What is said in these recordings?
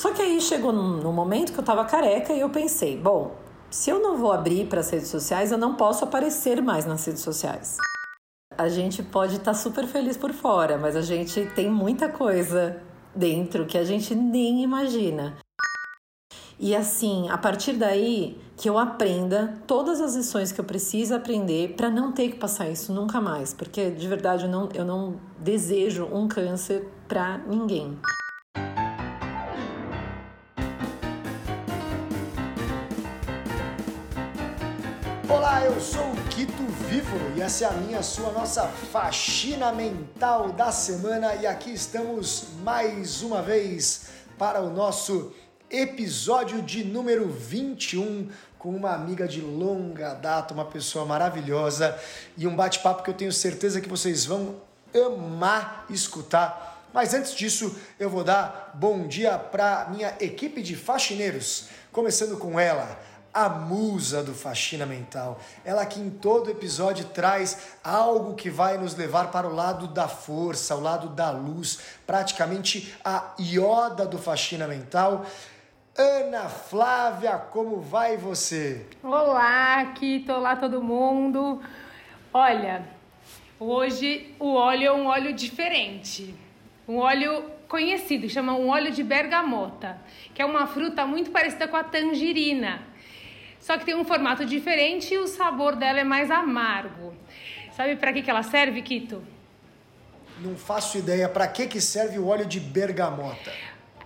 Só que aí chegou no momento que eu tava careca e eu pensei, bom, se eu não vou abrir para as redes sociais, eu não posso aparecer mais nas redes sociais. A gente pode estar tá super feliz por fora, mas a gente tem muita coisa dentro que a gente nem imagina. E assim, a partir daí que eu aprenda todas as lições que eu preciso aprender para não ter que passar isso nunca mais, porque de verdade eu não, eu não desejo um câncer para ninguém. Olá, eu sou o Quito Vivo e essa é a minha, sua, nossa faxina mental da semana e aqui estamos mais uma vez para o nosso episódio de número 21 com uma amiga de longa data, uma pessoa maravilhosa e um bate-papo que eu tenho certeza que vocês vão amar escutar. Mas antes disso, eu vou dar bom dia para minha equipe de faxineiros, começando com ela, a musa do faxina mental. Ela que em todo episódio traz algo que vai nos levar para o lado da força, o lado da luz, praticamente a ioda do faxina mental. Ana Flávia, como vai você? Olá, Kito, olá todo mundo. Olha, hoje o óleo é um óleo diferente. Um óleo conhecido, chama um óleo de bergamota, que é uma fruta muito parecida com a tangerina. Só que tem um formato diferente e o sabor dela é mais amargo. Sabe para que, que ela serve, Kito? Não faço ideia para que, que serve o óleo de bergamota.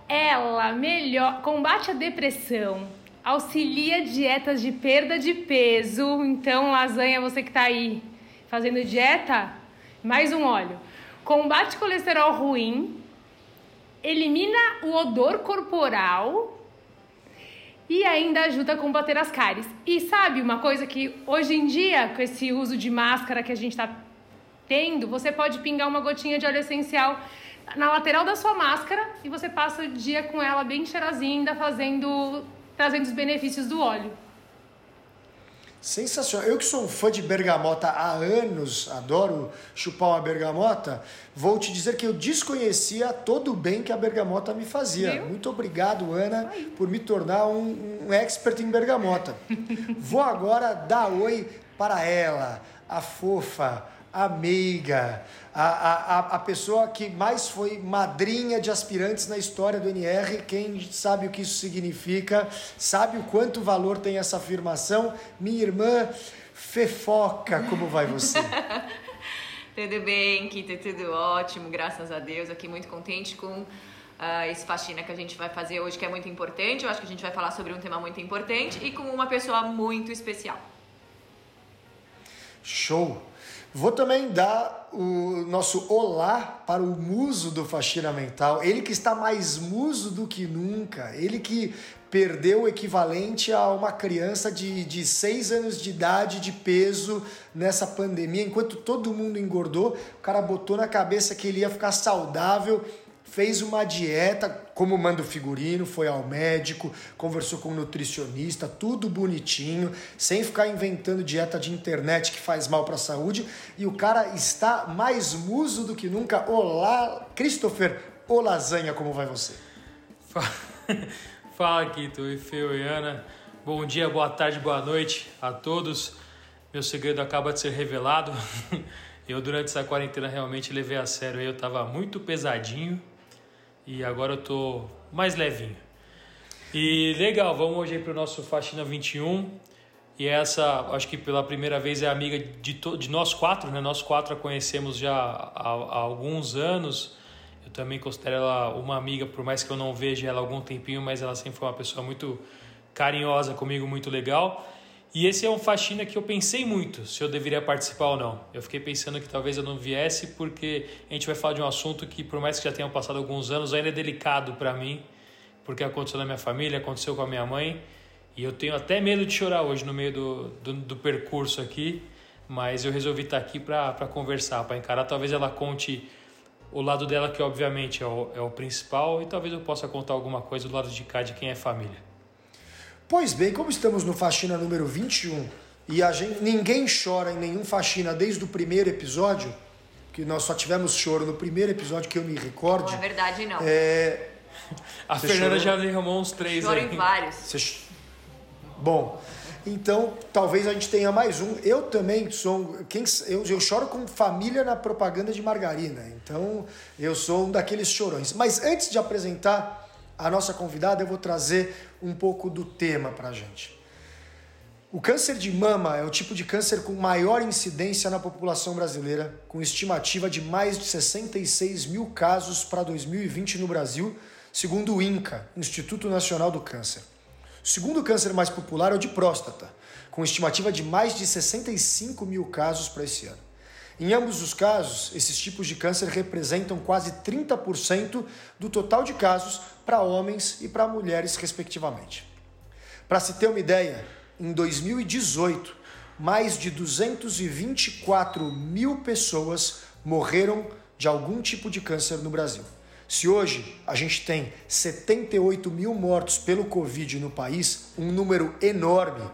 Ela melhor combate a depressão, auxilia dietas de perda de peso. Então, lasanha, você que está aí fazendo dieta, mais um óleo. Combate colesterol ruim, elimina o odor corporal e ainda ajuda a combater as cáries. E sabe uma coisa que hoje em dia, com esse uso de máscara que a gente está tendo, você pode pingar uma gotinha de óleo essencial na lateral da sua máscara e você passa o dia com ela bem cheirosinha, ainda fazendo, trazendo os benefícios do óleo. Sensacional. Eu que sou um fã de bergamota há anos, adoro chupar uma bergamota, vou te dizer que eu desconhecia todo o bem que a bergamota me fazia. Viu? Muito obrigado, Ana, Ai. por me tornar um, um expert em bergamota. vou agora dar oi para ela, a fofa, a meiga, a, a, a pessoa que mais foi madrinha de aspirantes na história do NR. Quem sabe o que isso significa, sabe o quanto valor tem essa afirmação. Minha irmã Fefoca, como vai você? tudo bem, Kita, tudo ótimo, graças a Deus. Aqui muito contente com uh, esse faxina que a gente vai fazer hoje, que é muito importante. Eu acho que a gente vai falar sobre um tema muito importante e com uma pessoa muito especial. Show! Vou também dar o nosso olá para o muso do Faxina Mental, ele que está mais muso do que nunca, ele que perdeu o equivalente a uma criança de, de seis anos de idade de peso nessa pandemia, enquanto todo mundo engordou, o cara botou na cabeça que ele ia ficar saudável fez uma dieta, como manda o figurino, foi ao médico, conversou com o nutricionista, tudo bonitinho, sem ficar inventando dieta de internet que faz mal para a saúde, e o cara está mais muso do que nunca. Olá, Christopher, ô lasanha, como vai você? Fala, Kito, e Feu e Ana. Bom dia, boa tarde, boa noite a todos. Meu segredo acaba de ser revelado. Eu, durante essa quarentena, realmente levei a sério. Eu estava muito pesadinho, e agora eu tô mais levinho. E legal, vamos hoje para o nosso Faxina 21. E essa, acho que pela primeira vez é amiga de, de nós quatro, né? Nós quatro a conhecemos já há, há, alguns anos. Eu também considero ela uma amiga, por mais que eu não veja ela há algum tempinho, mas ela sempre foi uma pessoa muito carinhosa comigo, muito legal. E esse é um faxina que eu pensei muito se eu deveria participar ou não. Eu fiquei pensando que talvez eu não viesse porque a gente vai falar de um assunto que, por mais que já tenham passado alguns anos, ainda é delicado para mim, porque aconteceu na minha família, aconteceu com a minha mãe. E eu tenho até medo de chorar hoje no meio do, do, do percurso aqui, mas eu resolvi estar aqui para conversar, para encarar. Talvez ela conte o lado dela, que obviamente é o, é o principal, e talvez eu possa contar alguma coisa do lado de cá de quem é família. Pois bem, como estamos no faxina número 21 e a gente, ninguém chora em nenhum faxina desde o primeiro episódio, que nós só tivemos choro no primeiro episódio que eu me recorde. Não é verdade, não. É, A Você Fernanda chorou? já derramou uns três Choro aí. em vários. Você Bom, então talvez a gente tenha mais um. Eu também sou. Quem, eu, eu choro com família na propaganda de margarina. Então eu sou um daqueles chorões. Mas antes de apresentar a nossa convidada, eu vou trazer um pouco do tema pra gente. O câncer de mama é o tipo de câncer com maior incidência na população brasileira, com estimativa de mais de 66 mil casos para 2020 no Brasil, segundo o INCA, Instituto Nacional do Câncer. O segundo câncer mais popular é o de próstata, com estimativa de mais de 65 mil casos para esse ano. Em ambos os casos, esses tipos de câncer representam quase 30% do total de casos para homens e para mulheres, respectivamente. Para se ter uma ideia, em 2018, mais de 224 mil pessoas morreram de algum tipo de câncer no Brasil. Se hoje a gente tem 78 mil mortos pelo Covid no país, um número enorme,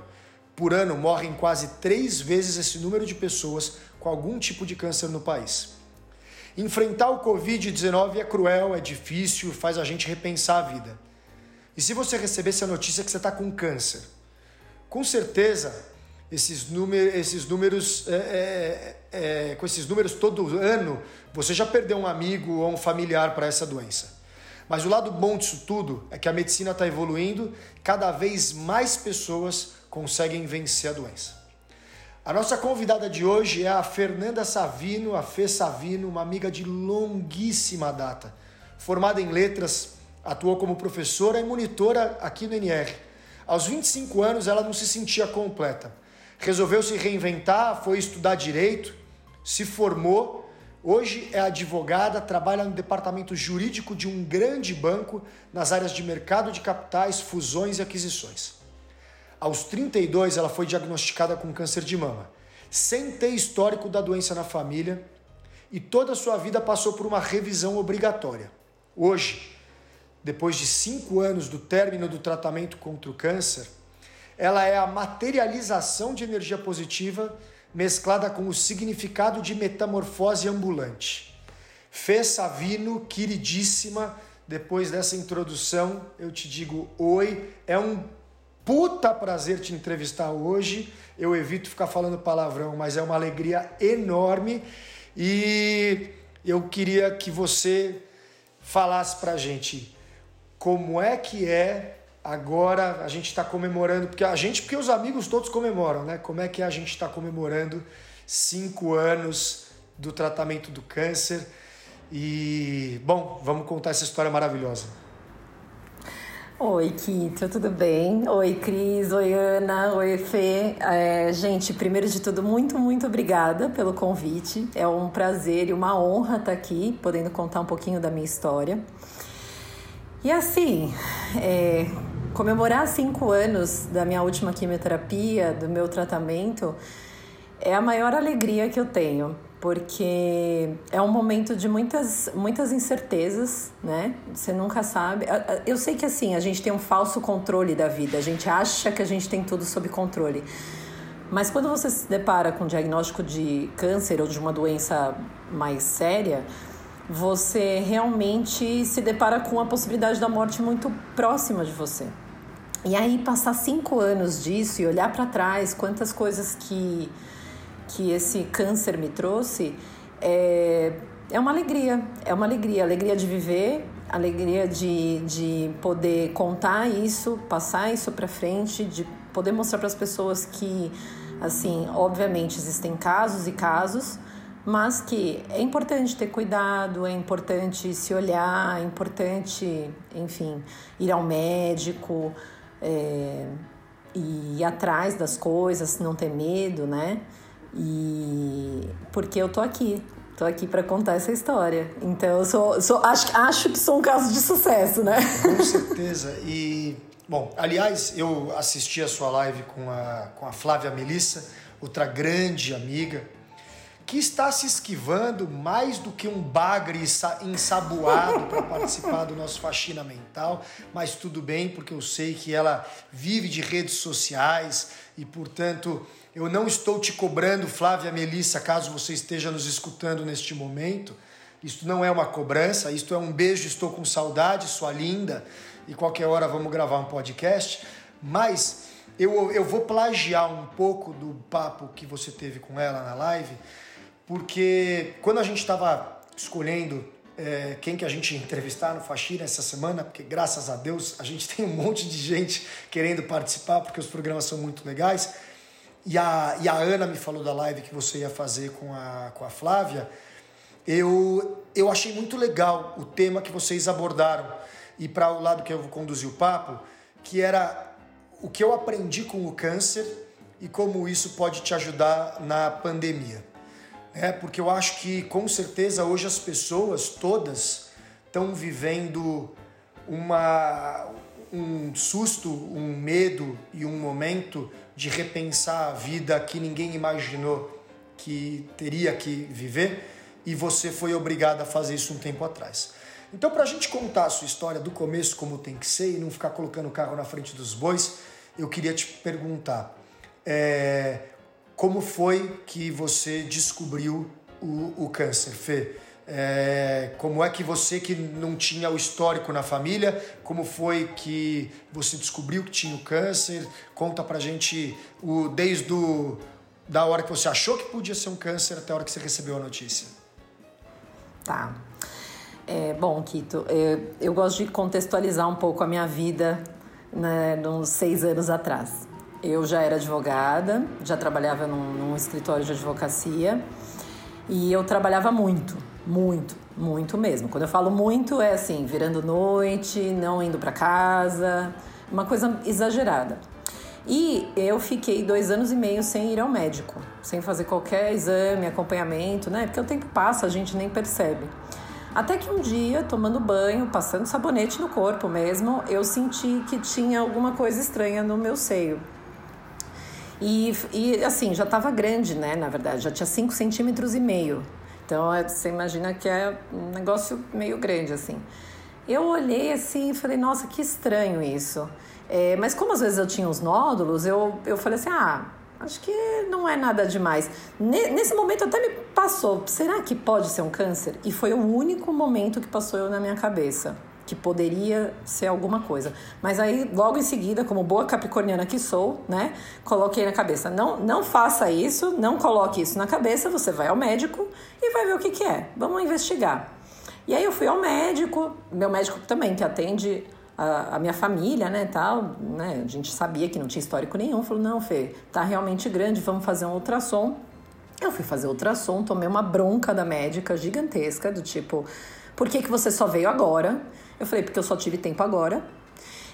por ano morrem quase três vezes esse número de pessoas com algum tipo de câncer no país. Enfrentar o Covid-19 é cruel, é difícil, faz a gente repensar a vida. E se você recebesse a notícia que você está com câncer? Com certeza, esses, número, esses números, é, é, é, com esses números todo ano, você já perdeu um amigo ou um familiar para essa doença. Mas o lado bom disso tudo é que a medicina está evoluindo, cada vez mais pessoas conseguem vencer a doença. A nossa convidada de hoje é a Fernanda Savino, a Fê Savino, uma amiga de longuíssima data. Formada em letras, atuou como professora e monitora aqui no NR. Aos 25 anos, ela não se sentia completa. Resolveu se reinventar, foi estudar direito, se formou. Hoje é advogada, trabalha no departamento jurídico de um grande banco nas áreas de mercado de capitais, fusões e aquisições. Aos 32, ela foi diagnosticada com câncer de mama, sem ter histórico da doença na família, e toda a sua vida passou por uma revisão obrigatória. Hoje, depois de cinco anos do término do tratamento contra o câncer, ela é a materialização de energia positiva mesclada com o significado de metamorfose ambulante. Fê Savino, queridíssima, depois dessa introdução, eu te digo oi. É um puta prazer te entrevistar hoje. Eu evito ficar falando palavrão, mas é uma alegria enorme e eu queria que você falasse pra gente como é que é agora a gente está comemorando, porque a gente, porque os amigos todos comemoram, né? Como é que a gente está comemorando cinco anos do tratamento do câncer e bom, vamos contar essa história maravilhosa. Oi, Kito, tudo bem? Oi, Cris, oi, Ana, oi, Fê. É, gente, primeiro de tudo, muito, muito obrigada pelo convite. É um prazer e uma honra estar aqui, podendo contar um pouquinho da minha história. E assim, é, comemorar cinco anos da minha última quimioterapia, do meu tratamento, é a maior alegria que eu tenho, porque é um momento de muitas, muitas incertezas, né? Você nunca sabe. Eu sei que assim, a gente tem um falso controle da vida, a gente acha que a gente tem tudo sob controle. Mas quando você se depara com um diagnóstico de câncer ou de uma doença mais séria, você realmente se depara com a possibilidade da morte muito próxima de você. E aí passar cinco anos disso e olhar para trás, quantas coisas que que esse câncer me trouxe, é, é uma alegria, é uma alegria, alegria de viver, alegria de, de poder contar isso, passar isso para frente, de poder mostrar para as pessoas que, assim, obviamente existem casos e casos, mas que é importante ter cuidado, é importante se olhar, é importante, enfim, ir ao médico, é, e ir atrás das coisas, não ter medo, né? E porque eu tô aqui, tô aqui para contar essa história. Então eu sou, sou acho, acho que sou um caso de sucesso, né? Com certeza. E bom, aliás, eu assisti a sua live com a com a Flávia Melissa, outra grande amiga, que está se esquivando mais do que um bagre ensaboado para participar do nosso faxina mental, mas tudo bem, porque eu sei que ela vive de redes sociais e, portanto, eu não estou te cobrando, Flávia Melissa, caso você esteja nos escutando neste momento. Isto não é uma cobrança, isto é um beijo, estou com saudade, sua linda, e qualquer hora vamos gravar um podcast. Mas eu, eu vou plagiar um pouco do papo que você teve com ela na live, porque quando a gente estava escolhendo é, quem que a gente entrevistar no Faxina essa semana, porque graças a Deus a gente tem um monte de gente querendo participar, porque os programas são muito legais. E a, e a Ana me falou da live que você ia fazer com a, com a Flávia. Eu, eu achei muito legal o tema que vocês abordaram. E para o lado que eu vou conduzir o papo, que era o que eu aprendi com o câncer e como isso pode te ajudar na pandemia. É, porque eu acho que com certeza hoje as pessoas todas estão vivendo uma, um susto, um medo e um momento de repensar a vida que ninguém imaginou que teria que viver e você foi obrigado a fazer isso um tempo atrás. Então, para a gente contar a sua história do começo como tem que ser e não ficar colocando o carro na frente dos bois, eu queria te perguntar é, como foi que você descobriu o, o câncer, Fê? É, como é que você que não tinha o histórico na família, como foi que você descobriu que tinha o câncer? Conta pra gente o, desde o, da hora que você achou que podia ser um câncer até a hora que você recebeu a notícia. Tá. É, bom, Kito, eu, eu gosto de contextualizar um pouco a minha vida né, uns seis anos atrás. Eu já era advogada, já trabalhava num, num escritório de advocacia e eu trabalhava muito, muito, muito mesmo. Quando eu falo muito, é assim, virando noite, não indo para casa, uma coisa exagerada. E eu fiquei dois anos e meio sem ir ao médico, sem fazer qualquer exame, acompanhamento, né? Porque o tempo passa, a gente nem percebe. Até que um dia, tomando banho, passando sabonete no corpo mesmo, eu senti que tinha alguma coisa estranha no meu seio. E, e assim, já estava grande, né? Na verdade, já tinha 5 centímetros e meio. Então é, você imagina que é um negócio meio grande, assim. Eu olhei assim e falei, nossa, que estranho isso. É, mas como às vezes eu tinha os nódulos, eu, eu falei assim, ah, Acho que não é nada demais. Nesse momento até me passou, será que pode ser um câncer? E foi o único momento que passou eu na minha cabeça, que poderia ser alguma coisa. Mas aí, logo em seguida, como boa capricorniana que sou, né, coloquei na cabeça, não, não faça isso, não coloque isso na cabeça, você vai ao médico e vai ver o que, que é. Vamos investigar. E aí eu fui ao médico, meu médico também, que atende a, a, minha família, né, tal, né, a gente sabia que não tinha histórico nenhum, falou, não, Fê, tá realmente grande, vamos fazer um ultrassom. Eu fui fazer ultrassom, tomei uma bronca da médica gigantesca, do tipo, por que, que você só veio agora? Eu falei, porque eu só tive tempo agora.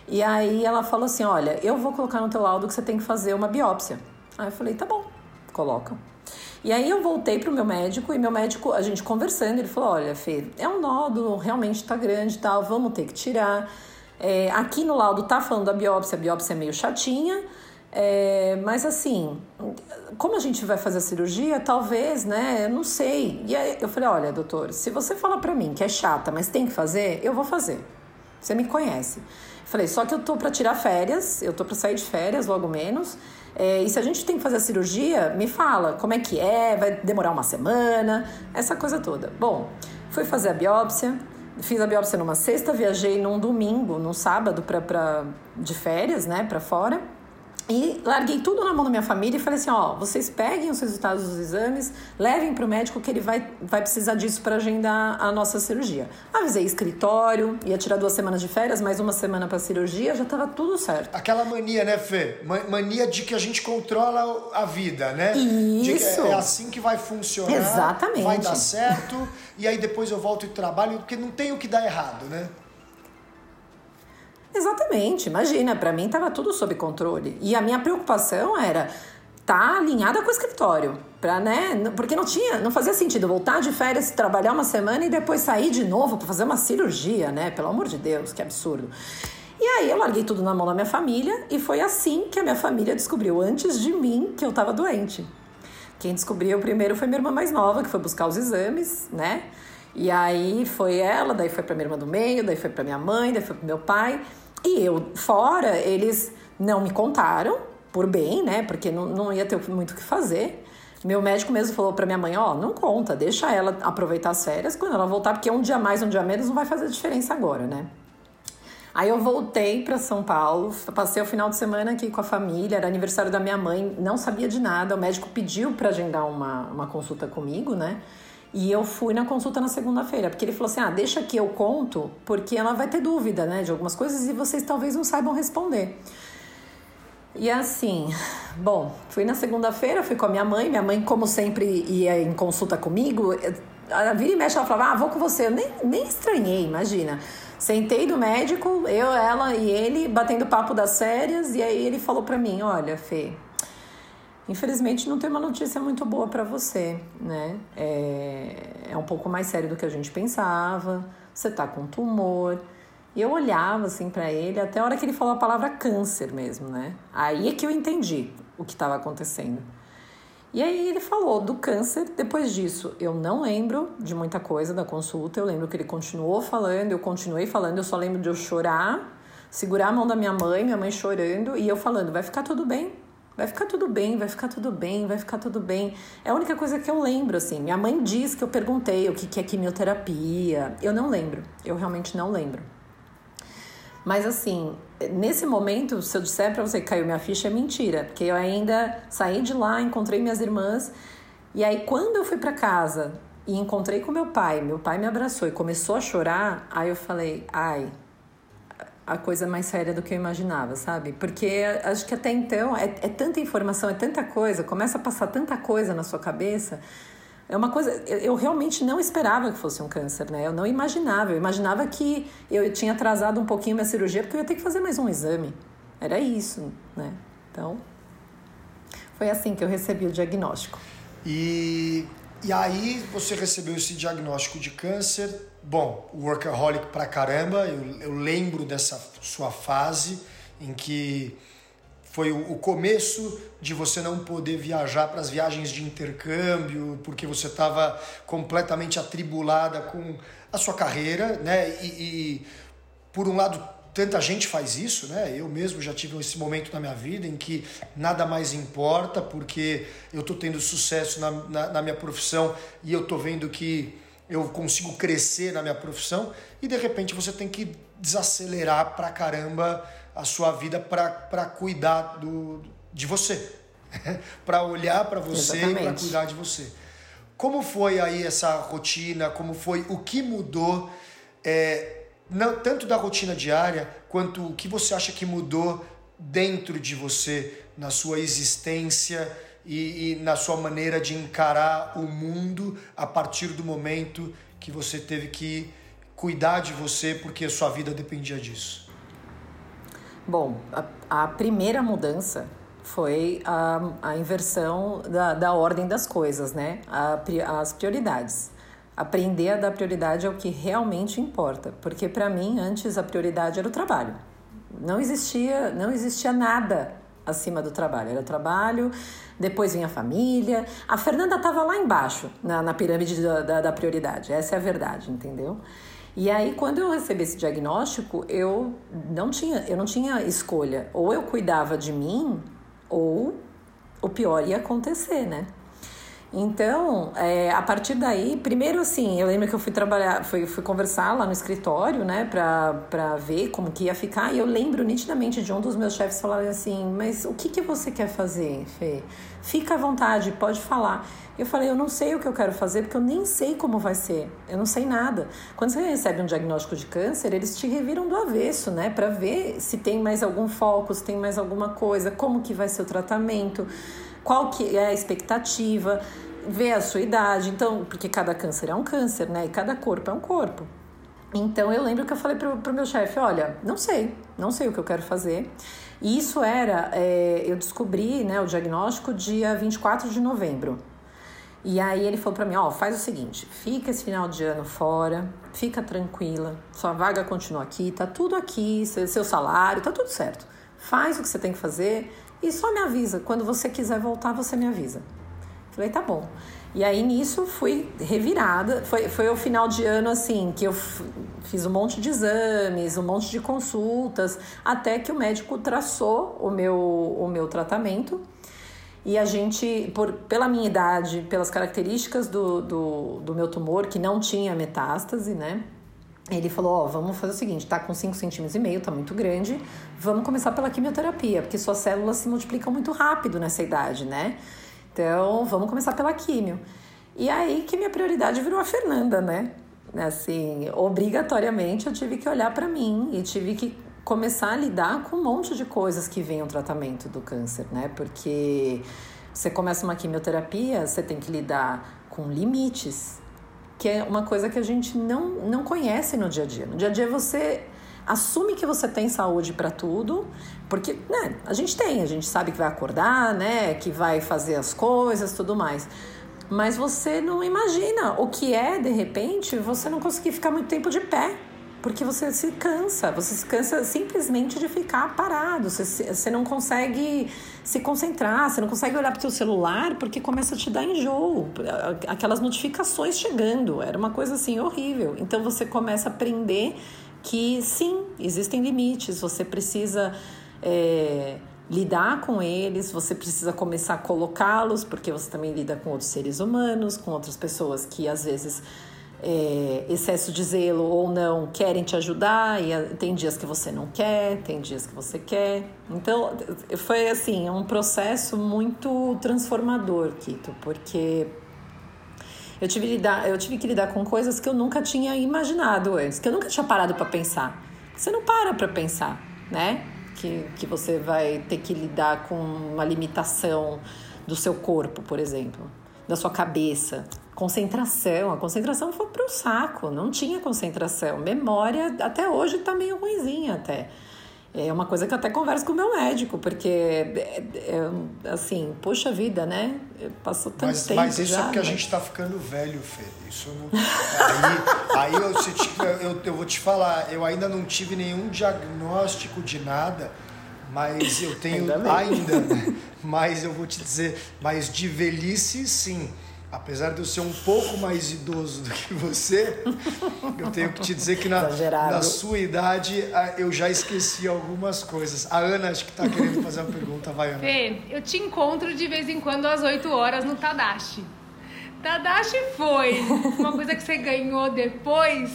E aí ela falou assim, olha, eu vou colocar no teu laudo que você tem que fazer uma biópsia. Aí eu falei, tá bom, coloca. E aí eu voltei pro meu médico e meu médico, a gente conversando, ele falou, olha, Fê, é um nódulo, realmente tá grande e tal, vamos ter que tirar. É, aqui no laudo tá falando da biópsia, a biópsia é meio chatinha, é, mas assim, como a gente vai fazer a cirurgia, talvez, né? Eu não sei. E aí eu falei: olha, doutor, se você fala pra mim que é chata, mas tem que fazer, eu vou fazer. Você me conhece. Falei: só que eu tô pra tirar férias, eu tô pra sair de férias logo menos. É, e se a gente tem que fazer a cirurgia, me fala como é que é, vai demorar uma semana, essa coisa toda. Bom, fui fazer a biópsia fiz a biópsia numa sexta, viajei num domingo, num sábado pra, pra, de férias, né, para fora. E larguei tudo na mão da minha família e falei assim: ó, vocês peguem os resultados dos exames, levem para o médico que ele vai, vai precisar disso para agendar a nossa cirurgia. Avisei escritório, ia tirar duas semanas de férias, mais uma semana para cirurgia, já estava tudo certo. Aquela mania, né, Fê? Mania de que a gente controla a vida, né? Isso. é assim que vai funcionar. Exatamente. Vai dar certo, e aí depois eu volto e trabalho, porque não tem o que dar errado, né? Exatamente, imagina, para mim estava tudo sob controle. E a minha preocupação era tá alinhada com o escritório, para né, porque não tinha, não fazia sentido voltar de férias, trabalhar uma semana e depois sair de novo para fazer uma cirurgia, né? Pelo amor de Deus, que absurdo. E aí eu larguei tudo na mão da minha família e foi assim que a minha família descobriu antes de mim que eu estava doente. Quem descobriu primeiro foi minha irmã mais nova, que foi buscar os exames, né? E aí foi ela, daí foi para minha irmã do meio, daí foi para minha mãe, daí foi para meu pai. E eu, fora, eles não me contaram, por bem, né? Porque não, não ia ter muito o que fazer. Meu médico mesmo falou para minha mãe, ó, não conta, deixa ela aproveitar as férias quando ela voltar, porque um dia mais, um dia menos não vai fazer diferença agora, né? Aí eu voltei para São Paulo, passei o final de semana aqui com a família, era aniversário da minha mãe, não sabia de nada, o médico pediu para agendar uma, uma consulta comigo, né? E eu fui na consulta na segunda-feira, porque ele falou assim: ah, deixa que eu conto, porque ela vai ter dúvida, né, de algumas coisas e vocês talvez não saibam responder. E assim, bom, fui na segunda-feira, fui com a minha mãe, minha mãe, como sempre, ia em consulta comigo. A vira e mexe, ela falava, ah, vou com você. Eu nem, nem estranhei, imagina. Sentei do médico, eu, ela e ele, batendo papo das férias, e aí ele falou pra mim: olha, Fê, Infelizmente não tem uma notícia muito boa para você, né? É, é um pouco mais sério do que a gente pensava. Você tá com tumor. E eu olhava assim para ele até a hora que ele falou a palavra câncer mesmo, né? Aí é que eu entendi o que estava acontecendo. E aí ele falou do câncer. Depois disso, eu não lembro de muita coisa da consulta. Eu lembro que ele continuou falando, eu continuei falando. Eu só lembro de eu chorar, segurar a mão da minha mãe, minha mãe chorando e eu falando: vai ficar tudo bem, Vai ficar tudo bem, vai ficar tudo bem, vai ficar tudo bem. É a única coisa que eu lembro, assim. Minha mãe diz que eu perguntei o que é quimioterapia. Eu não lembro, eu realmente não lembro. Mas assim, nesse momento, se eu disser para você que caiu minha ficha, é mentira, porque eu ainda saí de lá, encontrei minhas irmãs, e aí quando eu fui para casa e encontrei com meu pai, meu pai me abraçou e começou a chorar, aí eu falei: "Ai, a coisa mais séria do que eu imaginava, sabe? Porque acho que até então é, é, tanta informação, é tanta coisa, começa a passar tanta coisa na sua cabeça. É uma coisa, eu realmente não esperava que fosse um câncer, né? Eu não imaginava. Eu imaginava que eu tinha atrasado um pouquinho minha cirurgia porque eu ia ter que fazer mais um exame. Era isso, né? Então, foi assim que eu recebi o diagnóstico. E, e aí você recebeu esse diagnóstico de câncer Bom, workaholic pra caramba, eu, eu lembro dessa sua fase em que foi o, o começo de você não poder viajar para as viagens de intercâmbio, porque você estava completamente atribulada com a sua carreira, né? E, e, por um lado, tanta gente faz isso, né? Eu mesmo já tive esse momento na minha vida em que nada mais importa, porque eu estou tendo sucesso na, na, na minha profissão e eu estou vendo que eu consigo crescer na minha profissão e de repente você tem que desacelerar pra caramba a sua vida para cuidar do, de você, para olhar para você Exatamente. e para cuidar de você. Como foi aí essa rotina? Como foi? O que mudou? É, não, tanto da rotina diária quanto o que você acha que mudou dentro de você, na sua existência e, e na sua maneira de encarar o mundo a partir do momento que você teve que cuidar de você porque a sua vida dependia disso? Bom, a, a primeira mudança foi a, a inversão da, da ordem das coisas, né? A, as prioridades. Aprender a dar prioridade ao que realmente importa, porque para mim antes a prioridade era o trabalho. Não existia, não existia nada acima do trabalho. Era trabalho, depois vinha a família. A Fernanda estava lá embaixo, na, na pirâmide da, da, da, prioridade. Essa é a verdade, entendeu? E aí, quando eu recebi esse diagnóstico, eu não tinha, eu não tinha escolha. Ou eu cuidava de mim, ou o pior ia acontecer, né? Então, é, a partir daí, primeiro assim, eu lembro que eu fui trabalhar, fui, fui conversar lá no escritório, né, pra, pra ver como que ia ficar, e eu lembro nitidamente de um dos meus chefes falar assim, mas o que que você quer fazer, Fê? Fica à vontade, pode falar. Eu falei, eu não sei o que eu quero fazer, porque eu nem sei como vai ser, eu não sei nada. Quando você recebe um diagnóstico de câncer, eles te reviram do avesso, né, para ver se tem mais algum foco, se tem mais alguma coisa, como que vai ser o tratamento qual que é a expectativa, ver a sua idade, então, porque cada câncer é um câncer, né? E cada corpo é um corpo. Então eu lembro que eu falei pro, pro meu chefe, olha, não sei, não sei o que eu quero fazer. E isso era, é, eu descobri né, o diagnóstico dia 24 de novembro. E aí ele falou para mim, ó, oh, faz o seguinte, fica esse final de ano fora, fica tranquila, sua vaga continua aqui, tá tudo aqui, seu, salário, tá tudo certo. Faz o que você tem que fazer e só me avisa. Quando você quiser voltar, você me avisa. Falei, tá bom. E aí nisso fui revirada. Foi, foi o final de ano assim que eu fiz um monte de exames, um monte de consultas, até que o médico traçou o meu, o meu tratamento. E a gente, por, pela minha idade, pelas características do, do, do meu tumor, que não tinha metástase, né? Ele falou, ó, oh, vamos fazer o seguinte, tá com 5 centímetros e meio, tá muito grande, vamos começar pela quimioterapia, porque suas células se multiplicam muito rápido nessa idade, né? Então, vamos começar pela químio. E aí que minha prioridade virou a Fernanda, né? Assim, obrigatoriamente eu tive que olhar para mim e tive que começar a lidar com um monte de coisas que vem o tratamento do câncer, né? Porque você começa uma quimioterapia, você tem que lidar com limites, que é uma coisa que a gente não, não conhece no dia a dia. No dia a dia você assume que você tem saúde para tudo, porque né, a gente tem, a gente sabe que vai acordar, né, que vai fazer as coisas, tudo mais. Mas você não imagina o que é, de repente, você não conseguir ficar muito tempo de pé. Porque você se cansa, você se cansa simplesmente de ficar parado, você, você não consegue se concentrar, você não consegue olhar para o seu celular porque começa a te dar enjoo, aquelas notificações chegando, era uma coisa assim horrível. Então você começa a aprender que sim, existem limites, você precisa é, lidar com eles, você precisa começar a colocá-los, porque você também lida com outros seres humanos, com outras pessoas que às vezes é, excesso de zelo ou não querem te ajudar e tem dias que você não quer, tem dias que você quer. Então foi assim um processo muito transformador, Kito, porque eu tive, lidar, eu tive que lidar com coisas que eu nunca tinha imaginado antes, que eu nunca tinha parado para pensar. Você não para para pensar, né? Que, que você vai ter que lidar com uma limitação do seu corpo, por exemplo, da sua cabeça. Concentração, a concentração foi pro saco, não tinha concentração. Memória até hoje tá meio ruimzinha até. É uma coisa que eu até converso com o meu médico, porque, é, é, assim, poxa vida, né? Passou tanto mas, tempo Mas isso já, é porque mas... a gente tá ficando velho, Fê. Isso não... Aí, aí eu, eu, eu vou te falar, eu ainda não tive nenhum diagnóstico de nada, mas eu tenho ainda, ainda né? mas eu vou te dizer, mas de velhice, sim. Apesar de eu ser um pouco mais idoso do que você, eu tenho que te dizer que na, na sua idade eu já esqueci algumas coisas. A Ana acho que está querendo fazer uma pergunta, vai Ana. Fê, eu te encontro de vez em quando às 8 horas no Tadashi. Tadashi foi uma coisa que você ganhou depois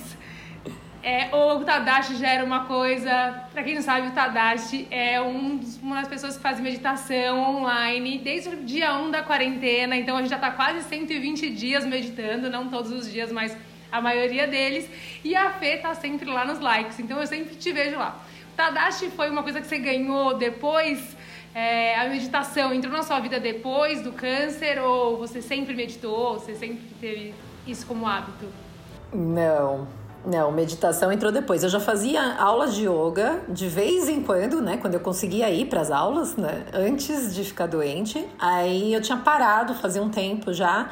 é, o Tadashi já era uma coisa. Para quem não sabe, o Tadashi é um, uma das pessoas que faz meditação online desde o dia 1 da quarentena. Então a gente já está quase 120 dias meditando, não todos os dias, mas a maioria deles. E a Fê tá sempre lá nos likes, então eu sempre te vejo lá. O Tadashi foi uma coisa que você ganhou depois. É, a meditação entrou na sua vida depois do câncer ou você sempre meditou? Você sempre teve isso como hábito? Não, não, meditação entrou depois. Eu já fazia aulas de yoga de vez em quando, né? Quando eu conseguia ir para as aulas, né? Antes de ficar doente. Aí eu tinha parado, fazia um tempo já.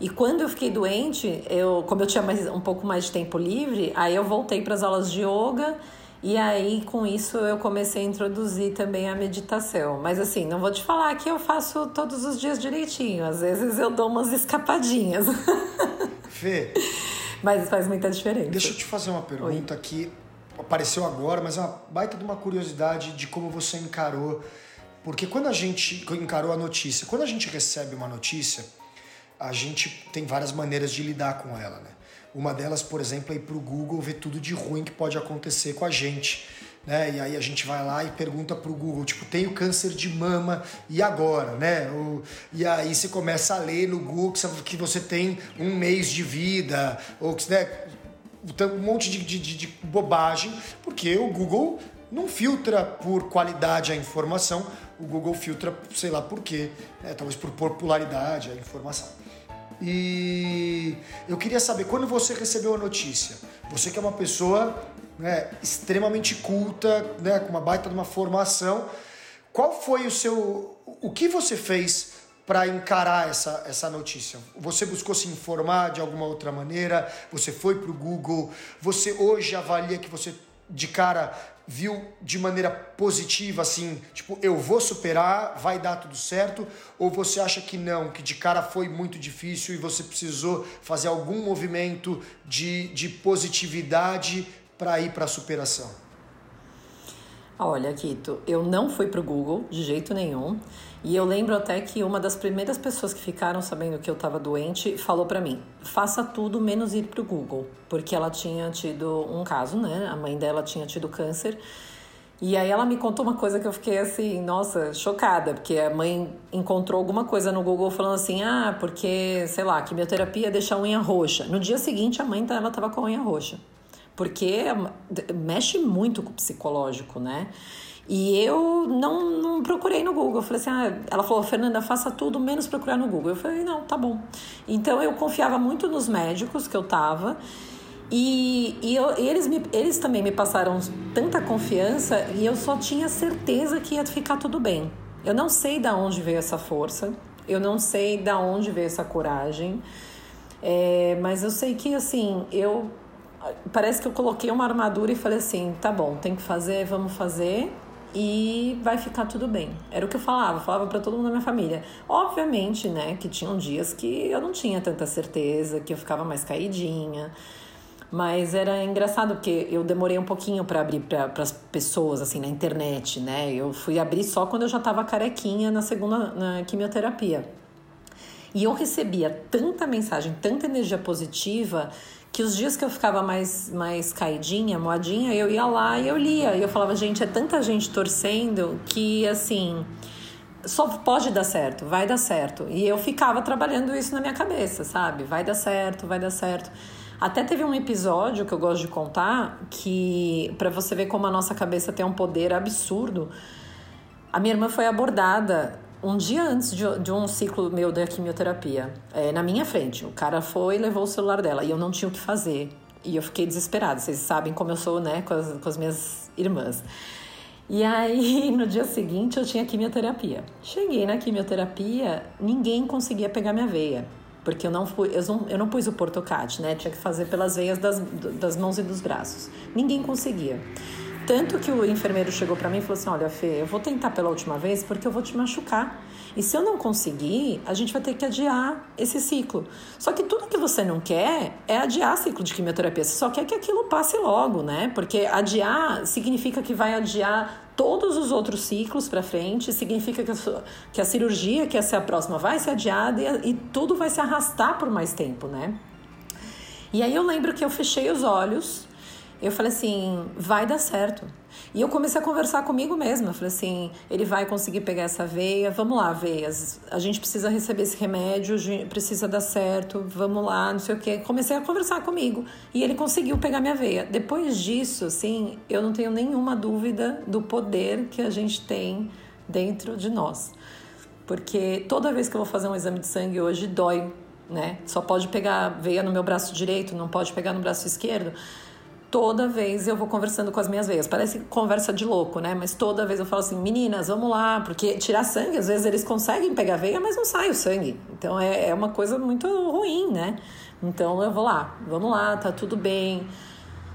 E quando eu fiquei doente, eu, como eu tinha mais, um pouco mais de tempo livre, aí eu voltei para as aulas de yoga. E aí, com isso, eu comecei a introduzir também a meditação. Mas assim, não vou te falar que eu faço todos os dias direitinho. Às vezes eu dou umas escapadinhas. Fê, mas faz muita diferença. Deixa eu te fazer uma pergunta Oi. que apareceu agora, mas é uma baita de uma curiosidade de como você encarou. Porque quando a gente encarou a notícia, quando a gente recebe uma notícia, a gente tem várias maneiras de lidar com ela, né? Uma delas, por exemplo, é ir para o Google ver tudo de ruim que pode acontecer com a gente né? E aí a gente vai lá e pergunta para o Google, tipo, tenho câncer de mama e agora, né? O, e aí você começa a ler no Google que você tem um mês de vida, ou que, né? Um monte de, de, de bobagem, porque o Google não filtra por qualidade a informação, o Google filtra, sei lá por quê, né? talvez por popularidade a informação. E eu queria saber, quando você recebeu a notícia, você que é uma pessoa né, extremamente culta, né, com uma baita de uma formação. Qual foi o seu. O que você fez para encarar essa, essa notícia? Você buscou se informar de alguma outra maneira? Você foi para o Google? Você hoje avalia que você de cara viu de maneira positiva, assim, tipo, eu vou superar, vai dar tudo certo? Ou você acha que não, que de cara foi muito difícil e você precisou fazer algum movimento de, de positividade para ir para a superação? Olha, Kito, eu não fui pro Google de jeito nenhum. E eu lembro até que uma das primeiras pessoas que ficaram sabendo que eu estava doente falou para mim: faça tudo menos ir pro Google, porque ela tinha tido um caso, né? A mãe dela tinha tido câncer. E aí ela me contou uma coisa que eu fiquei assim, nossa, chocada, porque a mãe encontrou alguma coisa no Google falando assim: "Ah, porque, sei lá, quimioterapia deixa a unha roxa". No dia seguinte a mãe dela tava com a unha roxa. Porque mexe muito com o psicológico, né? E eu não, não procurei no Google. Eu falei assim, ah, ela falou, Fernanda, faça tudo menos procurar no Google. Eu falei, não, tá bom. Então eu confiava muito nos médicos que eu tava. E, e, eu, eles, me, eles também me passaram tanta confiança e eu só tinha certeza que ia ficar tudo bem. Eu não sei da onde veio essa força, eu não sei da onde veio essa coragem, é, mas eu sei que assim, eu parece que eu coloquei uma armadura e falei assim, tá bom, tem que fazer, vamos fazer e vai ficar tudo bem. Era o que eu falava, falava para todo mundo da minha família. Obviamente, né, que tinham dias que eu não tinha tanta certeza, que eu ficava mais caidinha. Mas era engraçado porque eu demorei um pouquinho para abrir para as pessoas assim na internet, né? Eu fui abrir só quando eu já estava carequinha na segunda na quimioterapia. E eu recebia tanta mensagem, tanta energia positiva que os dias que eu ficava mais, mais caidinha, moadinha, eu ia lá e eu lia. E eu falava, gente, é tanta gente torcendo que, assim, só pode dar certo, vai dar certo. E eu ficava trabalhando isso na minha cabeça, sabe? Vai dar certo, vai dar certo. Até teve um episódio que eu gosto de contar que, para você ver como a nossa cabeça tem um poder absurdo, a minha irmã foi abordada um dia antes de, de um ciclo meu da quimioterapia, é, na minha frente. O cara foi e levou o celular dela e eu não tinha o que fazer. E eu fiquei desesperada. Vocês sabem como eu sou, né, com as, com as minhas irmãs. E aí, no dia seguinte, eu tinha quimioterapia. Cheguei na quimioterapia, ninguém conseguia pegar minha veia. Porque eu não, fui, eu não, eu não pus o portocate, né? Tinha que fazer pelas veias das, das mãos e dos braços. Ninguém conseguia. Tanto que o enfermeiro chegou para mim e falou assim: Olha, Fê, eu vou tentar pela última vez porque eu vou te machucar. E se eu não conseguir, a gente vai ter que adiar esse ciclo. Só que tudo que você não quer é adiar ciclo de quimioterapia. Você só quer que aquilo passe logo, né? Porque adiar significa que vai adiar todos os outros ciclos para frente, significa que a, que a cirurgia, que essa é a próxima, vai ser adiada e, e tudo vai se arrastar por mais tempo, né? E aí eu lembro que eu fechei os olhos eu falei assim, vai dar certo. E eu comecei a conversar comigo mesma. Eu falei assim, ele vai conseguir pegar essa veia. Vamos lá, veias. A gente precisa receber esse remédio, precisa dar certo. Vamos lá, não sei o quê. Comecei a conversar comigo e ele conseguiu pegar minha veia. Depois disso, assim, eu não tenho nenhuma dúvida do poder que a gente tem dentro de nós. Porque toda vez que eu vou fazer um exame de sangue hoje dói, né? Só pode pegar veia no meu braço direito, não pode pegar no braço esquerdo toda vez eu vou conversando com as minhas veias. Parece conversa de louco, né? Mas toda vez eu falo assim, meninas, vamos lá, porque tirar sangue, às vezes eles conseguem pegar veia, mas não sai o sangue. Então é, é uma coisa muito ruim, né? Então eu vou lá, vamos lá, tá tudo bem.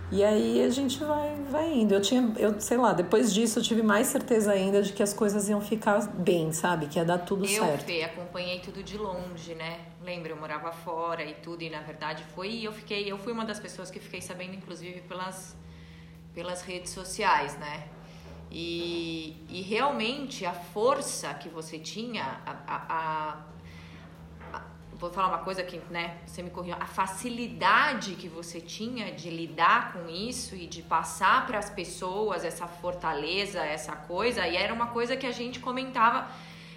E aí a gente vai, vai indo. Eu tinha, eu sei lá, depois disso eu tive mais certeza ainda de que as coisas iam ficar bem, sabe? Que ia dar tudo eu, certo. Eu, Fê, acompanhei tudo de longe, né? Lembra, eu morava fora e tudo, e na verdade foi. E eu fiquei, eu fui uma das pessoas que fiquei sabendo, inclusive, pelas, pelas redes sociais, né? E, e realmente a força que você tinha, a, a, a vou falar uma coisa que, né, você me corrigiu, a facilidade que você tinha de lidar com isso e de passar para as pessoas essa fortaleza, essa coisa, e era uma coisa que a gente comentava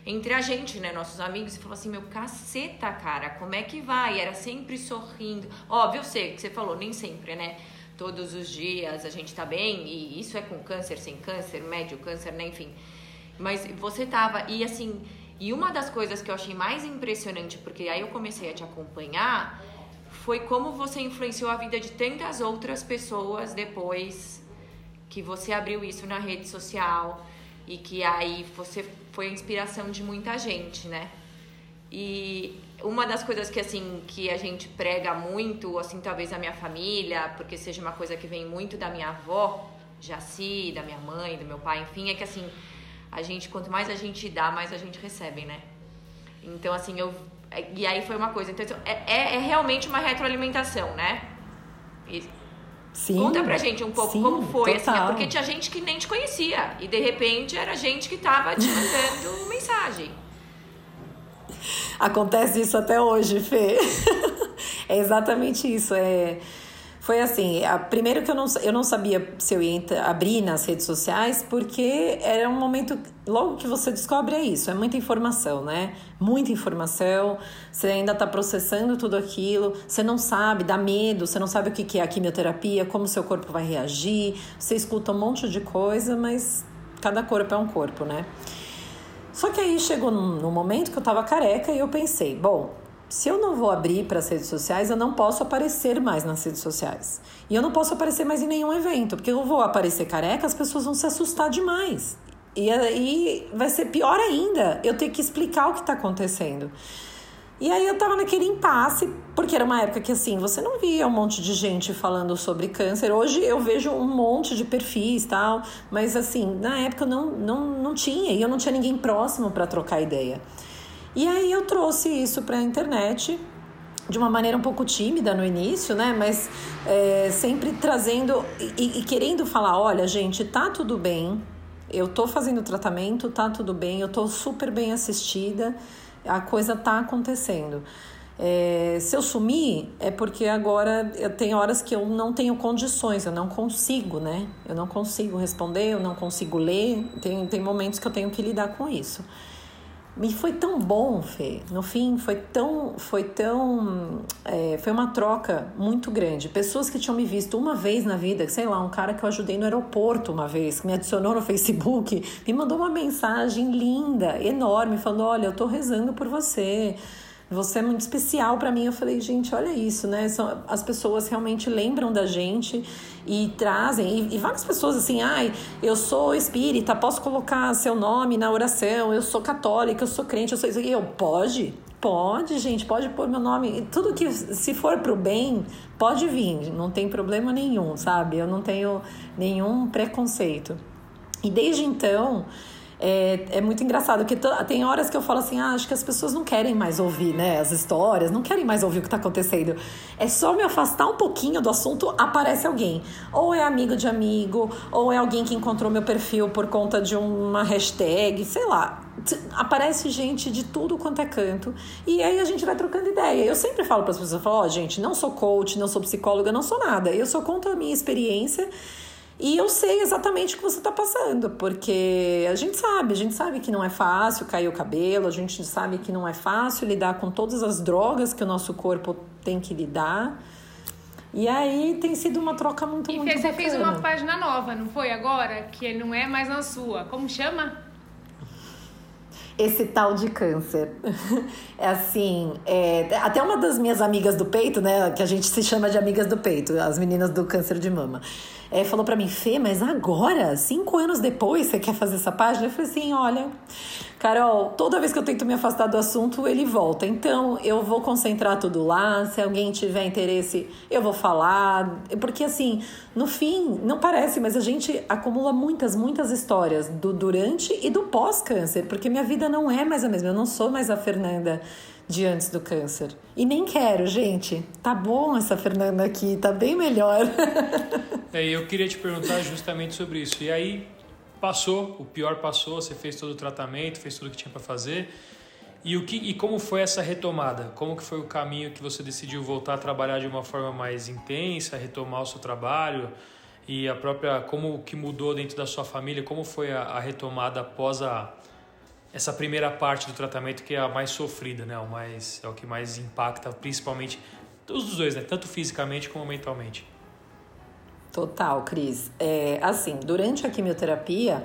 entre a gente, né, nossos amigos, e falou assim, meu caceta, cara, como é que vai? Era sempre sorrindo. Óbvio, sei que você falou, nem sempre, né? Todos os dias a gente tá bem, e isso é com câncer, sem câncer, médio câncer, né, enfim. Mas você tava, e assim, e uma das coisas que eu achei mais impressionante, porque aí eu comecei a te acompanhar, foi como você influenciou a vida de tantas outras pessoas depois que você abriu isso na rede social e que aí você foi a inspiração de muita gente, né? E uma das coisas que assim que a gente prega muito, assim, talvez a minha família, porque seja uma coisa que vem muito da minha avó, Jaci, da minha mãe, do meu pai, enfim, é que assim, a gente, quanto mais a gente dá, mais a gente recebe, né? Então, assim, eu. E aí foi uma coisa. Então, é, é, é realmente uma retroalimentação, né? E, Sim, Conta pra gente um pouco sim, como foi, assim, é porque tinha gente que nem te conhecia e de repente era gente que tava te mandando mensagem. Acontece isso até hoje, Fê. é exatamente isso. É, foi assim, a, primeiro que eu não, eu não sabia se eu ia entra- abrir nas redes sociais, porque era um momento, logo que você descobre é isso, é muita informação, né? Muita informação, você ainda está processando tudo aquilo, você não sabe, dá medo, você não sabe o que que é a quimioterapia, como seu corpo vai reagir, você escuta um monte de coisa, mas cada corpo é um corpo, né? Só que aí chegou num, num momento que eu tava careca e eu pensei, bom, se eu não vou abrir para as redes sociais, eu não posso aparecer mais nas redes sociais. E eu não posso aparecer mais em nenhum evento, porque eu vou aparecer careca, as pessoas vão se assustar demais. E aí vai ser pior ainda eu ter que explicar o que está acontecendo. E aí eu tava naquele impasse, porque era uma época que assim, você não via um monte de gente falando sobre câncer. Hoje eu vejo um monte de perfis tal, mas assim, na época não, não, não tinha, e eu não tinha ninguém próximo para trocar ideia. E aí eu trouxe isso para a internet de uma maneira um pouco tímida no início, né? Mas é, sempre trazendo e, e querendo falar, olha, gente, tá tudo bem. Eu tô fazendo tratamento, tá tudo bem. Eu tô super bem assistida. A coisa tá acontecendo. É, se eu sumir, é porque agora eu tenho horas que eu não tenho condições, eu não consigo, né? Eu não consigo responder, eu não consigo ler. Tem, tem momentos que eu tenho que lidar com isso. E foi tão bom, Fê. No fim, foi tão. Foi tão. É, foi uma troca muito grande. Pessoas que tinham me visto uma vez na vida, sei lá, um cara que eu ajudei no aeroporto uma vez, que me adicionou no Facebook, me mandou uma mensagem linda, enorme, falando: Olha, eu tô rezando por você. Você é muito especial para mim. Eu falei, gente, olha isso, né? São, as pessoas realmente lembram da gente e trazem. E, e várias pessoas assim, ai, eu sou espírita, posso colocar seu nome na oração, eu sou católica, eu sou crente, eu sou isso aqui. Eu, pode? Pode, gente, pode pôr meu nome. E Tudo que, se for pro bem, pode vir, não tem problema nenhum, sabe? Eu não tenho nenhum preconceito. E desde então, é, é muito engraçado, porque tem horas que eu falo assim, ah, acho que as pessoas não querem mais ouvir, né, as histórias, não querem mais ouvir o que está acontecendo. É só me afastar um pouquinho do assunto, aparece alguém. Ou é amigo de amigo, ou é alguém que encontrou meu perfil por conta de uma hashtag, sei lá. Aparece gente de tudo quanto é canto. E aí a gente vai trocando ideia. Eu sempre falo para as pessoas, falo, ó, gente, não sou coach, não sou psicóloga, não sou nada. Eu só conto a minha experiência e eu sei exatamente o que você está passando, porque a gente sabe, a gente sabe que não é fácil cair o cabelo, a gente sabe que não é fácil lidar com todas as drogas que o nosso corpo tem que lidar. E aí tem sido uma troca muito, E muito Fê, você fez uma página nova, não foi agora? Que não é mais na sua. Como chama? esse tal de câncer. É assim, é, até uma das minhas amigas do peito, né, que a gente se chama de amigas do peito, as meninas do câncer de mama, é, falou pra mim, Fê, mas agora, cinco anos depois, você quer fazer essa página? Eu falei assim, olha, Carol, toda vez que eu tento me afastar do assunto, ele volta. Então, eu vou concentrar tudo lá. Se alguém tiver interesse, eu vou falar. Porque, assim, no fim, não parece, mas a gente acumula muitas, muitas histórias do durante e do pós-câncer. Porque minha vida não é mais a mesma. Eu não sou mais a Fernanda de antes do câncer. E nem quero, gente. Tá bom essa Fernanda aqui, tá bem melhor. É, eu queria te perguntar justamente sobre isso. E aí passou, o pior passou, você fez todo o tratamento, fez tudo o que tinha para fazer. E o que e como foi essa retomada? Como que foi o caminho que você decidiu voltar a trabalhar de uma forma mais intensa, retomar o seu trabalho e a própria como que mudou dentro da sua família? Como foi a, a retomada após a essa primeira parte do tratamento que é a mais sofrida, né? O mais é o que mais impacta, principalmente os dois, né? Tanto fisicamente como mentalmente. Total, Cris. É, assim, durante a quimioterapia,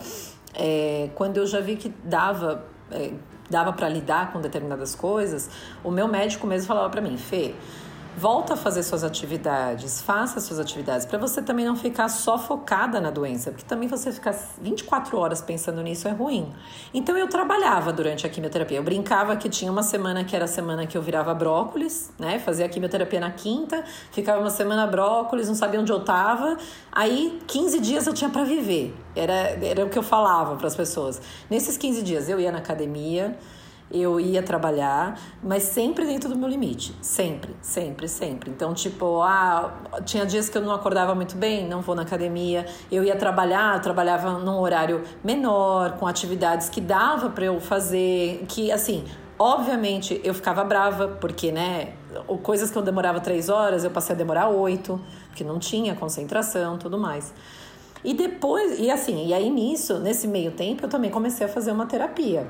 é, quando eu já vi que dava, é, dava para lidar com determinadas coisas, o meu médico mesmo falava para mim, Fê, volta a fazer suas atividades, faça suas atividades, para você também não ficar só focada na doença, porque também você ficar 24 horas pensando nisso é ruim. Então eu trabalhava durante a quimioterapia. Eu brincava que tinha uma semana que era a semana que eu virava brócolis, né? Fazia a quimioterapia na quinta, ficava uma semana brócolis, não sabia onde eu tava. Aí 15 dias eu tinha para viver. Era, era o que eu falava para as pessoas. Nesses 15 dias eu ia na academia, eu ia trabalhar, mas sempre dentro do meu limite. Sempre, sempre, sempre. Então, tipo, ah, tinha dias que eu não acordava muito bem, não vou na academia. Eu ia trabalhar, eu trabalhava num horário menor, com atividades que dava para eu fazer, que assim. Obviamente eu ficava brava, porque, né, coisas que eu demorava três horas, eu passei a demorar oito, porque não tinha concentração tudo mais. E depois, e assim, e aí nisso, nesse meio tempo, eu também comecei a fazer uma terapia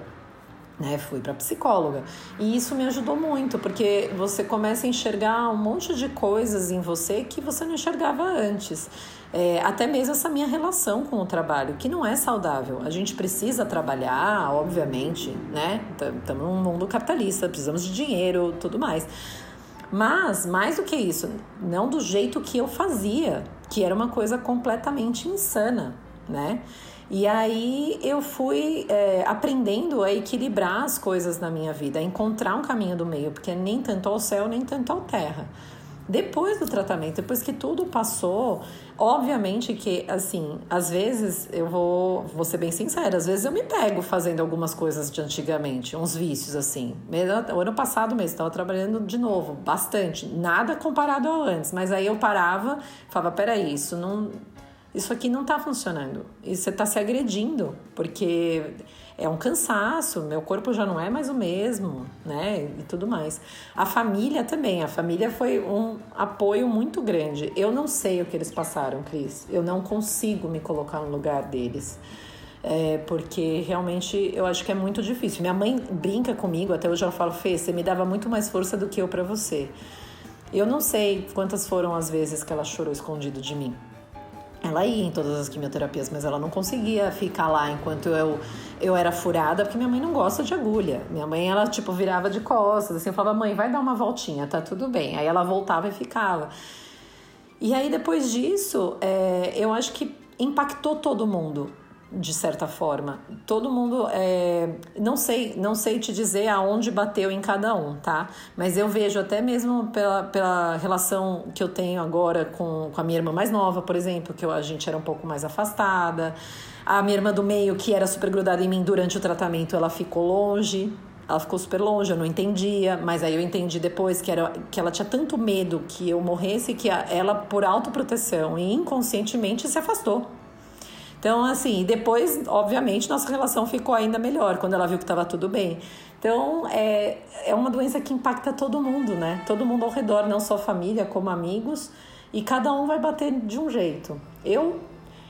né? Fui para psicóloga. E isso me ajudou muito, porque você começa a enxergar um monte de coisas em você que você não enxergava antes. É, até mesmo essa minha relação com o trabalho, que não é saudável. A gente precisa trabalhar, obviamente, né? Estamos num mundo capitalista, precisamos de dinheiro, tudo mais. Mas, mais do que isso, não do jeito que eu fazia, que era uma coisa completamente insana, né? E aí eu fui é, aprendendo a equilibrar as coisas na minha vida, a encontrar um caminho do meio, porque nem tanto ao céu, nem tanto à terra. Depois do tratamento, depois que tudo passou, obviamente que, assim, às vezes eu vou, vou ser bem sincera, às vezes eu me pego fazendo algumas coisas de antigamente, uns vícios, assim. O ano passado mesmo, estava trabalhando de novo, bastante, nada comparado ao antes, mas aí eu parava, falava: peraí, isso não isso aqui não está funcionando. E você está se agredindo, porque é um cansaço, meu corpo já não é mais o mesmo, né? E tudo mais. A família também, a família foi um apoio muito grande. Eu não sei o que eles passaram, Cris. Eu não consigo me colocar no lugar deles. É, porque realmente eu acho que é muito difícil. Minha mãe brinca comigo, até hoje ela fala, Fê, você me dava muito mais força do que eu para você. Eu não sei quantas foram as vezes que ela chorou escondido de mim. Ela ia em todas as quimioterapias, mas ela não conseguia ficar lá enquanto eu, eu era furada, porque minha mãe não gosta de agulha. Minha mãe, ela, tipo, virava de costas, assim, eu falava, mãe, vai dar uma voltinha, tá tudo bem. Aí ela voltava e ficava. E aí, depois disso, é, eu acho que impactou todo mundo de certa forma. Todo mundo, é, não sei, não sei te dizer aonde bateu em cada um, tá? Mas eu vejo até mesmo pela, pela relação que eu tenho agora com, com a minha irmã mais nova, por exemplo, que eu, a gente era um pouco mais afastada. A minha irmã do meio, que era super grudada em mim durante o tratamento, ela ficou longe. Ela ficou super longe, eu não entendia, mas aí eu entendi depois que, era, que ela tinha tanto medo que eu morresse que ela, por autoproteção e inconscientemente, se afastou então, assim, depois, obviamente, nossa relação ficou ainda melhor quando ela viu que estava tudo bem. Então, é, é uma doença que impacta todo mundo, né? Todo mundo ao redor, não só família, como amigos, e cada um vai bater de um jeito. Eu,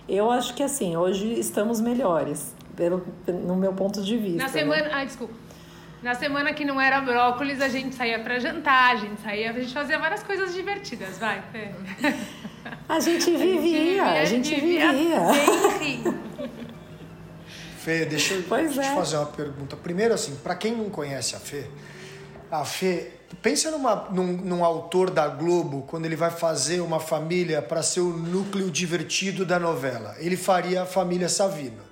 eu acho que, assim, hoje estamos melhores, pelo, no meu ponto de vista. Na semana. Né? Ah, desculpa. Na semana que não era brócolis, a gente saía para jantar, a gente saía, a gente fazia várias coisas divertidas, vai, Fê. A gente vivia, a gente vivia. A gente vivia. Fê, deixa eu pois te é. fazer uma pergunta. Primeiro, assim, para quem não conhece a Fê, a Fê, pensa numa, num, num autor da Globo, quando ele vai fazer uma família para ser o núcleo divertido da novela. Ele faria a família Savino.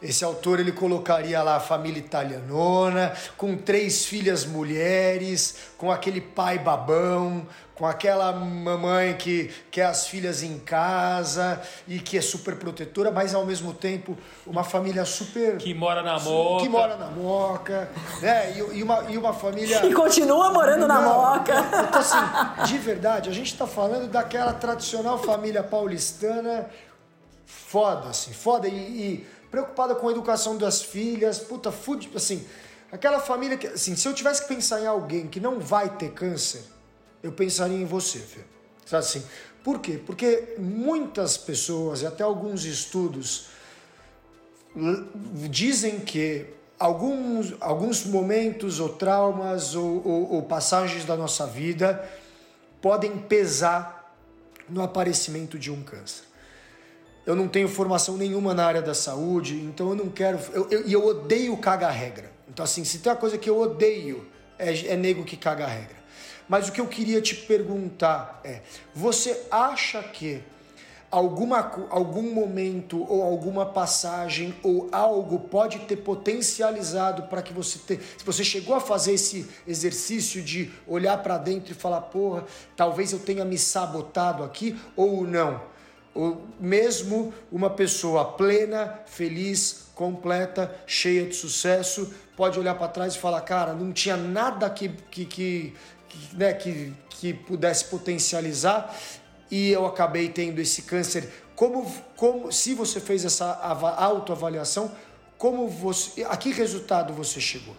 Esse autor ele colocaria lá a família italianona, com três filhas mulheres, com aquele pai babão, com aquela mamãe que quer as filhas em casa e que é super protetora, mas ao mesmo tempo uma família super. Que mora na moca. Que mora na moca, né? E, e uma, e uma família. E continua morando Não, na moca. Então, assim, de verdade, a gente está falando daquela tradicional família paulistana foda, assim, foda e, e preocupada com a educação das filhas, puta, food, assim, aquela família que, assim, se eu tivesse que pensar em alguém que não vai ter câncer, eu pensaria em você, Fê. Sabe assim? Por quê? Porque muitas pessoas e até alguns estudos dizem que alguns, alguns momentos ou traumas ou, ou, ou passagens da nossa vida podem pesar no aparecimento de um câncer eu não tenho formação nenhuma na área da saúde, então eu não quero. E eu, eu, eu, odeio cagar regra. Então, assim, se tem uma coisa que eu odeio, é, é nego que caga regra. Mas o que eu queria te perguntar é: você acha que alguma, algum momento ou alguma passagem ou algo pode ter potencializado para que você ter, se você chegou a fazer esse exercício de olhar para dentro e falar, porra, talvez eu tenha me sabotado aqui ou não? Ou mesmo uma pessoa plena, feliz, completa, cheia de sucesso, pode olhar para trás e falar, cara, não tinha nada que, que, que, né, que, que pudesse potencializar e eu acabei tendo esse câncer. Como, como se você fez essa autoavaliação, como você, a que resultado você chegou?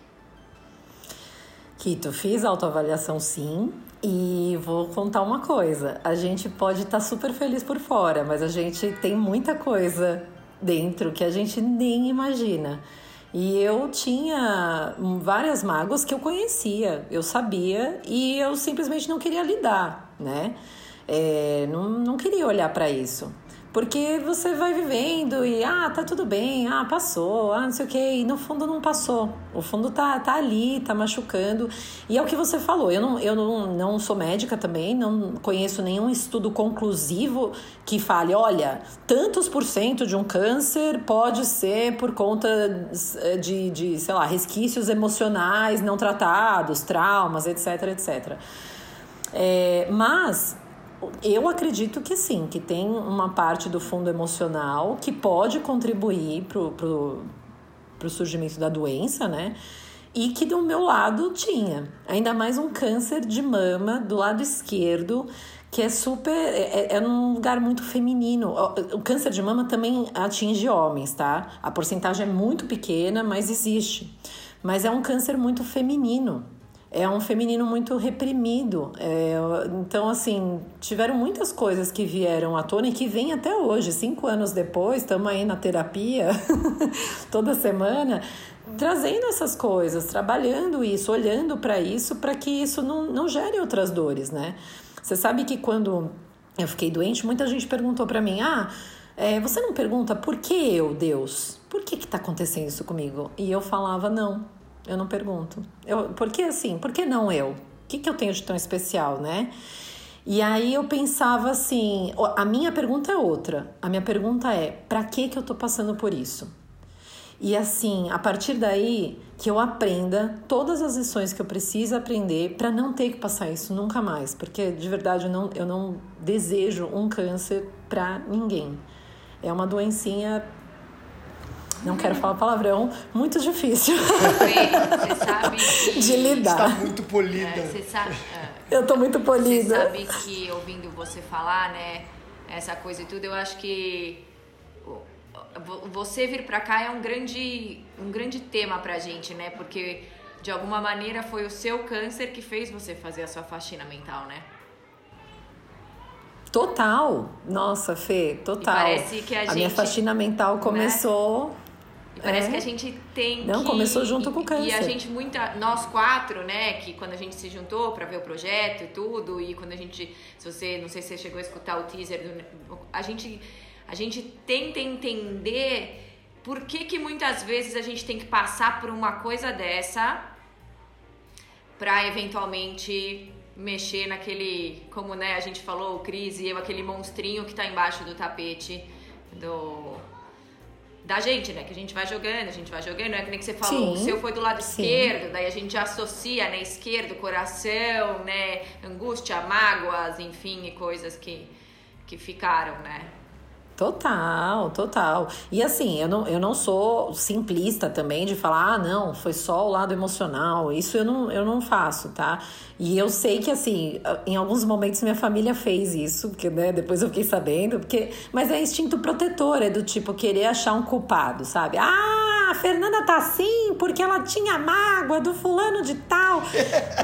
Kito, fiz autoavaliação sim, e vou contar uma coisa: a gente pode estar tá super feliz por fora, mas a gente tem muita coisa dentro que a gente nem imagina. E eu tinha várias mágoas que eu conhecia, eu sabia e eu simplesmente não queria lidar, né? É, não, não queria olhar para isso. Porque você vai vivendo e, ah, tá tudo bem, ah, passou, ah, não sei o quê, e no fundo não passou. O fundo tá, tá ali, tá machucando. E é o que você falou, eu não, eu não, não sou médica também, não conheço nenhum estudo conclusivo que fale, olha, tantos por cento de um câncer pode ser por conta de, de sei lá, resquícios emocionais não tratados, traumas, etc, etc. É, mas eu acredito que sim, que tem uma parte do fundo emocional que pode contribuir para o surgimento da doença, né? E que do meu lado tinha. Ainda mais um câncer de mama do lado esquerdo, que é super. É, é, é um lugar muito feminino. O câncer de mama também atinge homens, tá? A porcentagem é muito pequena, mas existe. Mas é um câncer muito feminino é um feminino muito reprimido. É, então, assim, tiveram muitas coisas que vieram à tona e que vêm até hoje. Cinco anos depois, estamos aí na terapia toda semana, trazendo essas coisas, trabalhando isso, olhando para isso, para que isso não, não gere outras dores, né? Você sabe que quando eu fiquei doente, muita gente perguntou para mim: ah, é, você não pergunta por que eu, Deus? Por que está acontecendo isso comigo? E eu falava: não eu não pergunto. Eu, por que assim? Por que não eu? O que, que eu tenho de tão especial, né? E aí eu pensava assim, a minha pergunta é outra. A minha pergunta é, para que que eu tô passando por isso? E assim, a partir daí que eu aprenda todas as lições que eu preciso aprender para não ter que passar isso nunca mais, porque de verdade eu não, eu não desejo um câncer para ninguém. É uma doencinha não quero falar palavrão, muito difícil. Você sabe que... de lidar. Está muito polida. É, você sabe, é, eu tô muito polida. Você sabe que ouvindo você falar, né, essa coisa e tudo, eu acho que você vir para cá é um grande um grande tema pra gente, né? Porque de alguma maneira foi o seu câncer que fez você fazer a sua faxina mental, né? Total. Nossa, Fê, total. E parece que a, a gente, minha faxina mental né? começou né? E parece é. que a gente tem Não, que... começou junto com o câncer. E a gente, muita, nós quatro, né, que quando a gente se juntou para ver o projeto e tudo, e quando a gente, se você, não sei se você chegou a escutar o teaser, do, a gente, a gente tenta entender por que que muitas vezes a gente tem que passar por uma coisa dessa para eventualmente mexer naquele, como né, a gente falou, o Cris e eu, aquele monstrinho que tá embaixo do tapete do da gente, né? Que a gente vai jogando, a gente vai jogando, é que nem que você falou, Sim. o seu foi do lado Sim. esquerdo, daí a gente associa, né, esquerdo, coração, né, angústia, mágoas, enfim, e coisas que, que ficaram, né? Total, total. E assim, eu não, eu não sou simplista também de falar, ah, não, foi só o lado emocional. Isso eu não, eu não faço, tá? E eu sei que, assim, em alguns momentos minha família fez isso, porque né, depois eu fiquei sabendo, porque. Mas é instinto protetor, é do tipo querer achar um culpado, sabe? Ah, a Fernanda tá assim porque ela tinha mágoa do fulano de tal.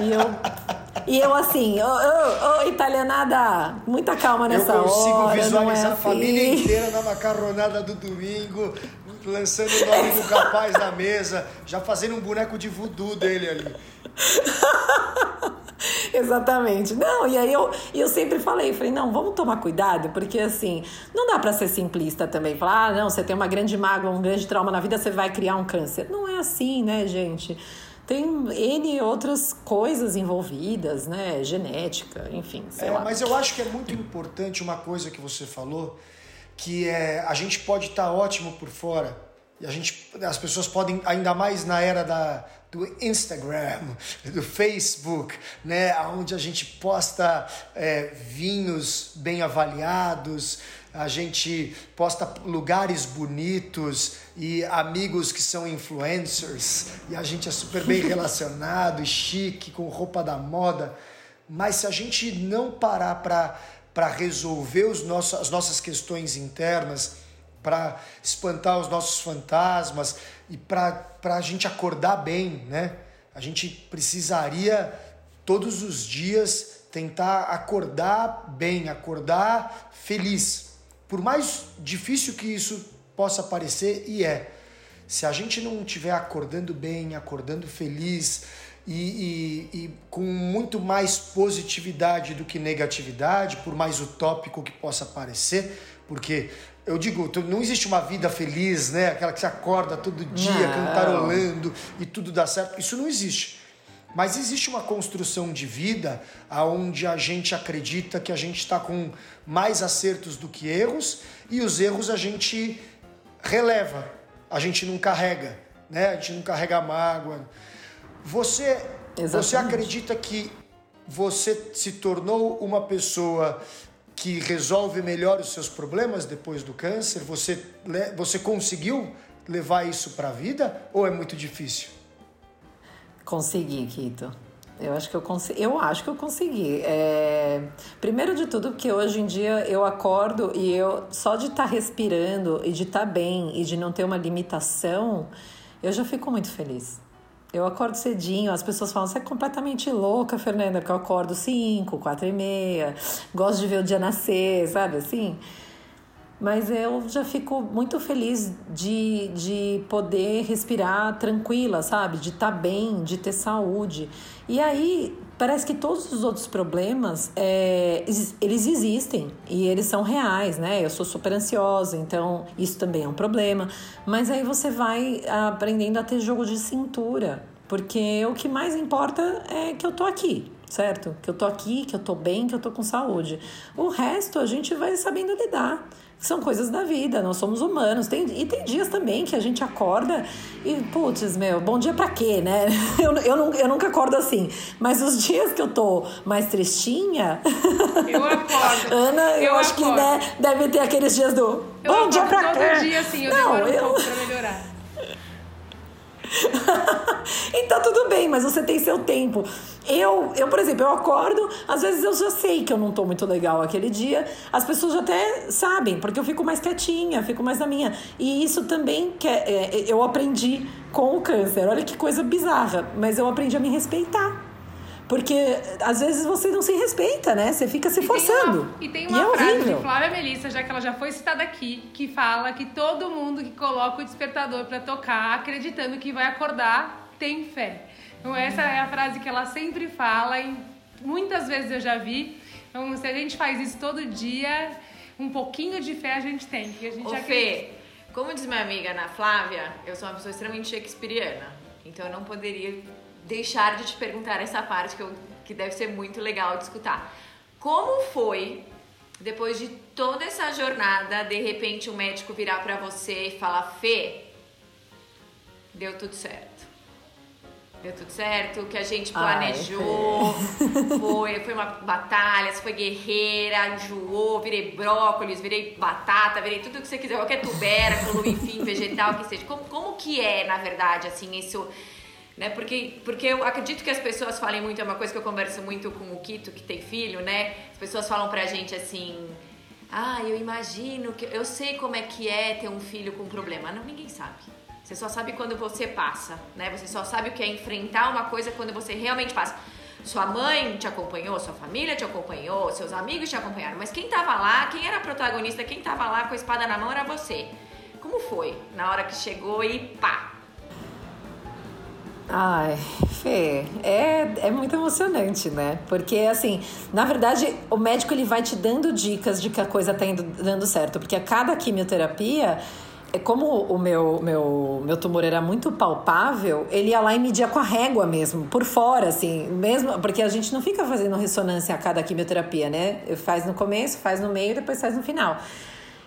e eu. E eu assim, ô, ô, ô, italianada, muita calma nessa hora. Eu consigo hora, visualizar é a família assim. inteira na macarronada do domingo, lançando o nome do capaz na mesa, já fazendo um boneco de voodoo dele ali. Exatamente. Não, e aí eu, eu sempre falei, falei, não, vamos tomar cuidado, porque assim, não dá para ser simplista também. Falar, ah, não, você tem uma grande mágoa, um grande trauma na vida, você vai criar um câncer. Não é assim, né, gente? Tem N outras coisas envolvidas, né? Genética, enfim. é, lá. Mas eu acho que é muito importante uma coisa que você falou, que é a gente pode estar tá ótimo por fora, e a gente, as pessoas podem, ainda mais na era da, do Instagram, do Facebook, né? Onde a gente posta é, vinhos bem avaliados, a gente posta lugares bonitos e amigos que são influencers e a gente é super bem relacionado e chique com roupa da moda. Mas se a gente não parar para resolver os nossos, as nossas questões internas, para espantar os nossos fantasmas e para a gente acordar bem, né? A gente precisaria todos os dias tentar acordar bem, acordar feliz. Por mais difícil que isso possa parecer, e é. Se a gente não estiver acordando bem, acordando feliz e, e, e, com muito mais positividade do que negatividade, por mais utópico que possa parecer, porque eu digo, não existe uma vida feliz, né? Aquela que você acorda todo dia não. cantarolando e tudo dá certo. Isso não existe. Mas existe uma construção de vida onde a gente acredita que a gente está com mais acertos do que erros e os erros a gente releva, a gente não carrega, né? A gente não carrega mágoa. Você, você acredita que você se tornou uma pessoa que resolve melhor os seus problemas depois do câncer? Você, você conseguiu levar isso para a vida ou é muito difícil? Consegui, Kito. Eu acho que eu consegui. Eu acho que eu consegui. É... Primeiro de tudo, que hoje em dia eu acordo e eu só de estar tá respirando e de estar tá bem e de não ter uma limitação, eu já fico muito feliz. Eu acordo cedinho, as pessoas falam, você é completamente louca, Fernanda, porque eu acordo 5, 4 e meia, gosto de ver o dia nascer, sabe assim? Mas eu já fico muito feliz de, de poder respirar tranquila, sabe? De estar tá bem, de ter saúde. E aí, parece que todos os outros problemas, é, eles existem e eles são reais, né? Eu sou super ansiosa, então isso também é um problema. Mas aí você vai aprendendo a ter jogo de cintura, porque o que mais importa é que eu tô aqui, certo? Que eu tô aqui, que eu tô bem, que eu tô com saúde. O resto a gente vai sabendo lidar são coisas da vida, nós somos humanos. Tem, e tem dias também que a gente acorda e, putz, meu, bom dia pra quê, né? Eu, eu, eu nunca acordo assim. Mas os dias que eu tô mais tristinha. Eu acordo. Ana, eu, eu acho acordo. que né, deve ter aqueles dias do. Eu bom dia pra quê? Todo dia, assim, eu Não, demoro um eu... pouco pra melhorar. então tudo bem, mas você tem seu tempo. Eu, eu, por exemplo, eu acordo, às vezes eu já sei que eu não tô muito legal aquele dia. As pessoas já até sabem, porque eu fico mais quietinha, fico mais na minha. E isso também que é, é eu aprendi com o câncer. Olha que coisa bizarra, mas eu aprendi a me respeitar. Porque às vezes você não se respeita, né? Você fica se e forçando. Tem uma, e tem uma e é frase de Flávia Melissa, já que ela já foi citada aqui, que fala que todo mundo que coloca o despertador para tocar, acreditando que vai acordar, tem fé. Então essa é a frase que ela sempre fala e muitas vezes eu já vi. Então se a gente faz isso todo dia, um pouquinho de fé a gente tem. Que a gente Ô, Fê, como diz minha amiga Ana Flávia, eu sou uma pessoa extremamente shakespeariana. Então eu não poderia deixar de te perguntar essa parte que, eu, que deve ser muito legal de escutar. Como foi, depois de toda essa jornada, de repente o um médico virar para você e falar: Fê, deu tudo certo. Deu tudo certo, o que a gente planejou, Ai, foi, foi uma batalha, você foi guerreira, enjoou, virei brócolis, virei batata, virei tudo que você quiser, qualquer tubérculo, enfim, vegetal que seja. Como, como que é, na verdade, assim, isso né? Porque, porque eu acredito que as pessoas falem muito, é uma coisa que eu converso muito com o Kito, que tem filho, né? As pessoas falam pra gente assim: ah, eu imagino, que eu sei como é que é ter um filho com problema. Não, ninguém sabe. Você só sabe quando você passa, né? Você só sabe o que é enfrentar uma coisa quando você realmente passa. Sua mãe te acompanhou, sua família te acompanhou, seus amigos te acompanharam, mas quem tava lá, quem era protagonista, quem tava lá com a espada na mão era você. Como foi na hora que chegou e pá, Ai, Fê, é, é muito emocionante, né? Porque, assim, na verdade, o médico ele vai te dando dicas de que a coisa tá indo dando certo. Porque a cada quimioterapia, é como o meu, meu, meu tumor era muito palpável, ele ia lá e media com a régua mesmo, por fora, assim, mesmo, porque a gente não fica fazendo ressonância a cada quimioterapia, né? Faz no começo, faz no meio, depois faz no final.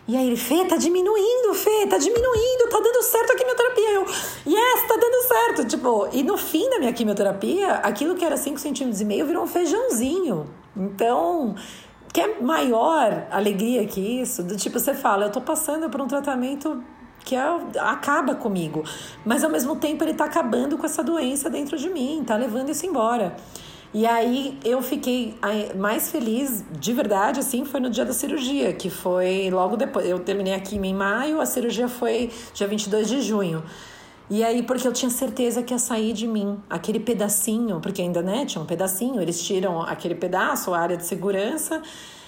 E aí ele, Fê, tá diminuindo, Fê, tá diminuindo, tá dando certo a quimioterapia. Eu, yes, tá dando certo. Tipo, e no fim da minha quimioterapia, aquilo que era 5 centímetros e meio virou um feijãozinho. Então, que é maior alegria que isso? Do tipo, você fala, eu tô passando por um tratamento que é, acaba comigo, mas ao mesmo tempo ele tá acabando com essa doença dentro de mim, tá levando isso embora. E aí eu fiquei mais feliz, de verdade, assim, foi no dia da cirurgia, que foi logo depois. Eu terminei aqui em maio, a cirurgia foi dia 22 de junho. E aí, porque eu tinha certeza que ia sair de mim aquele pedacinho, porque ainda, né, tinha um pedacinho, eles tiram aquele pedaço, a área de segurança.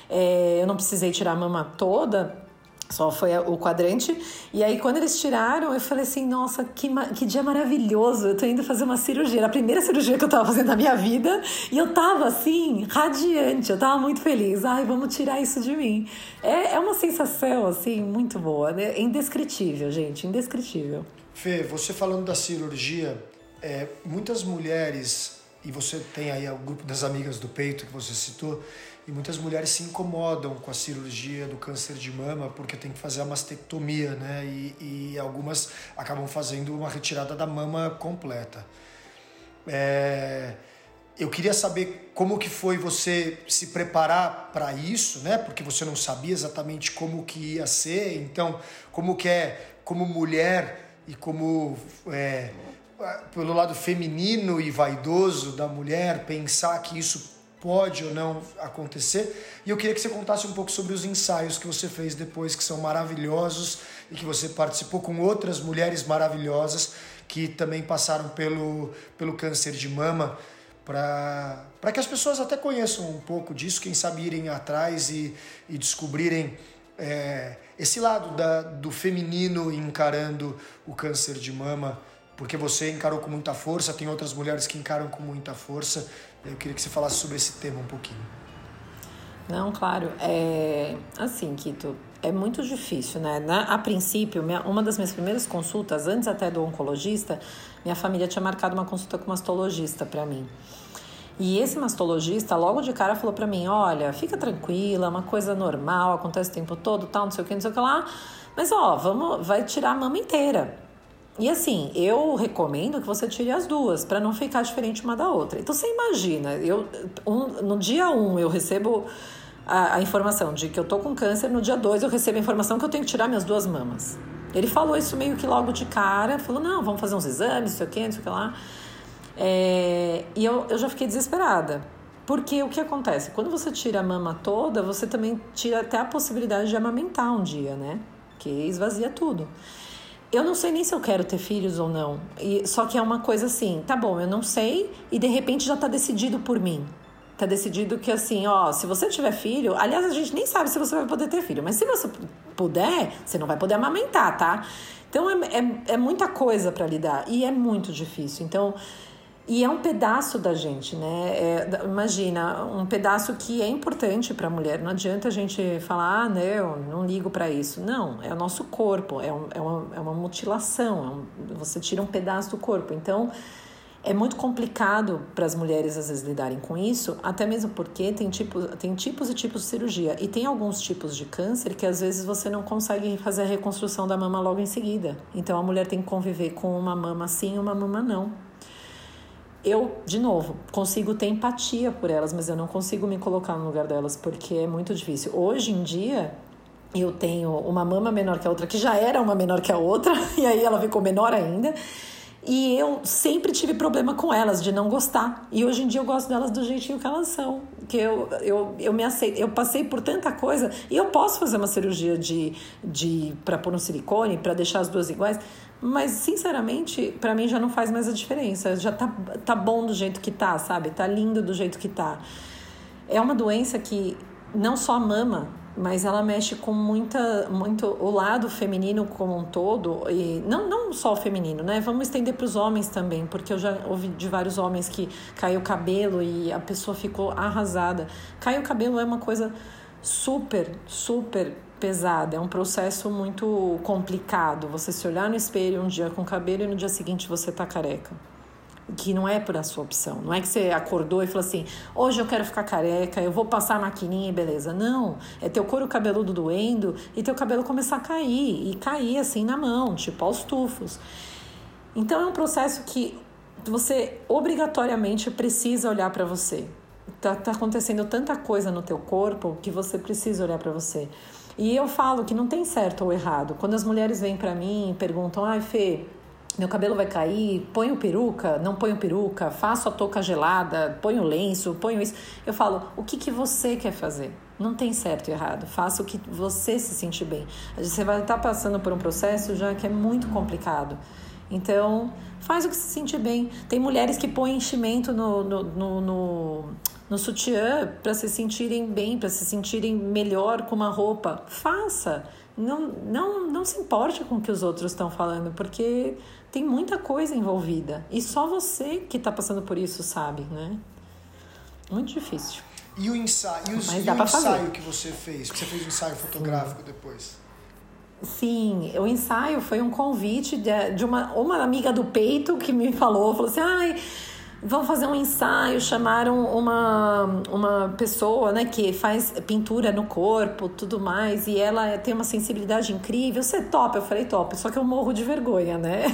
É, eu não precisei tirar a mama toda, só foi o quadrante. E aí, quando eles tiraram, eu falei assim: nossa, que, que dia maravilhoso! Eu tô indo fazer uma cirurgia. Era a primeira cirurgia que eu tava fazendo na minha vida. E eu tava assim, radiante. Eu tava muito feliz. Ai, vamos tirar isso de mim. É, é uma sensação, assim, muito boa. Né? É indescritível, gente. Indescritível. Fê, você falando da cirurgia, é, muitas mulheres, e você tem aí o grupo das amigas do peito que você citou e muitas mulheres se incomodam com a cirurgia do câncer de mama porque tem que fazer a mastectomia, né? E, e algumas acabam fazendo uma retirada da mama completa. É, eu queria saber como que foi você se preparar para isso, né? Porque você não sabia exatamente como que ia ser. Então, como que é como mulher e como é, pelo lado feminino e vaidoso da mulher pensar que isso pode ou não acontecer. E eu queria que você contasse um pouco sobre os ensaios que você fez depois, que são maravilhosos e que você participou com outras mulheres maravilhosas que também passaram pelo, pelo câncer de mama, para que as pessoas até conheçam um pouco disso, quem sabe irem atrás e, e descobrirem é, esse lado da, do feminino encarando o câncer de mama porque você encarou com muita força, tem outras mulheres que encaram com muita força. Eu queria que você falasse sobre esse tema um pouquinho. Não, claro. É, assim, Kito, é muito difícil, né? Na, a princípio, minha, uma das minhas primeiras consultas, antes até do oncologista, minha família tinha marcado uma consulta com mastologista para mim. E esse mastologista, logo de cara, falou para mim: olha, fica tranquila, é uma coisa normal, acontece o tempo todo, tal, não sei o que, não sei o que lá. Mas, ó, vamos, vai tirar a mama inteira. E assim, eu recomendo que você tire as duas, para não ficar diferente uma da outra. Então você imagina, eu um, no dia 1 um, eu recebo a, a, informação de que eu tô com câncer, no dia 2 eu recebo a informação que eu tenho que tirar minhas duas mamas. Ele falou isso meio que logo de cara, falou: não, vamos fazer uns exames, não sei o que, não sei o que lá. É, e eu, eu já fiquei desesperada. Porque o que acontece? Quando você tira a mama toda, você também tira até a possibilidade de amamentar um dia, né? Que esvazia tudo. Eu não sei nem se eu quero ter filhos ou não. E, só que é uma coisa assim, tá bom, eu não sei e de repente já tá decidido por mim. Tá decidido que assim, ó, se você tiver filho, aliás, a gente nem sabe se você vai poder ter filho, mas se você puder, você não vai poder amamentar, tá? Então é, é, é muita coisa para lidar e é muito difícil. Então, e é um pedaço da gente, né? É, imagina, um pedaço que é importante para a mulher. Não adianta a gente falar, ah, não, não ligo para isso. Não, é o nosso corpo, é, um, é, uma, é uma mutilação, é um, você tira um pedaço do corpo. Então, é muito complicado para as mulheres às vezes lidarem com isso, até mesmo porque tem, tipo, tem tipos e tipos de cirurgia. E tem alguns tipos de câncer que às vezes você não consegue fazer a reconstrução da mama logo em seguida. Então a mulher tem que conviver com uma mama sim e uma mama não eu, de novo, consigo ter empatia por elas, mas eu não consigo me colocar no lugar delas porque é muito difícil. Hoje em dia, eu tenho uma mama menor que a outra, que já era uma menor que a outra, e aí ela ficou menor ainda. E eu sempre tive problema com elas, de não gostar. E hoje em dia eu gosto delas do jeitinho que elas são. Que eu, eu, eu me aceito. Eu passei por tanta coisa e eu posso fazer uma cirurgia de, de para pôr um silicone, para deixar as duas iguais. Mas, sinceramente, para mim já não faz mais a diferença. Já tá, tá bom do jeito que tá, sabe? Tá lindo do jeito que tá. É uma doença que não só mama, mas ela mexe com muita, muito o lado feminino como um todo e não, não só o feminino, né? Vamos estender para os homens também, porque eu já ouvi de vários homens que caiu o cabelo e a pessoa ficou arrasada. Cair o cabelo é uma coisa super, super pesada, é um processo muito complicado. Você se olhar no espelho um dia com cabelo e no dia seguinte você tá careca. que não é por a sua opção. Não é que você acordou e falou assim: hoje eu quero ficar careca, eu vou passar a maquininha e beleza. Não. É teu couro cabeludo doendo e teu cabelo começar a cair. E cair assim na mão, tipo aos tufos. Então é um processo que você obrigatoriamente precisa olhar para você. Tá, tá acontecendo tanta coisa no teu corpo que você precisa olhar para você. E eu falo que não tem certo ou errado. Quando as mulheres vêm para mim e perguntam: "Ai, Fê, meu cabelo vai cair, ponho peruca, não ponho peruca, faço a touca gelada, ponho lenço, ponho isso. Eu falo, o que, que você quer fazer? Não tem certo e errado. Faça o que você se sentir bem. Você vai estar passando por um processo já que é muito complicado. Então, faz o que se sentir bem. Tem mulheres que põem enchimento no, no, no, no, no sutiã para se sentirem bem, para se sentirem melhor com uma roupa. Faça. Não, não, não se importe com o que os outros estão falando, porque tem muita coisa envolvida. E só você que está passando por isso sabe, né? Muito difícil. E o ensaio, e, os, e o ensaio que você fez? Que você fez um ensaio fotográfico Sim. depois? Sim, o ensaio foi um convite de, de uma, uma amiga do peito que me falou, falou assim, ai vão fazer um ensaio, chamaram uma, uma pessoa, né, que faz pintura no corpo, tudo mais, e ela tem uma sensibilidade incrível. Você topa? Eu falei, top, só que eu morro de vergonha, né?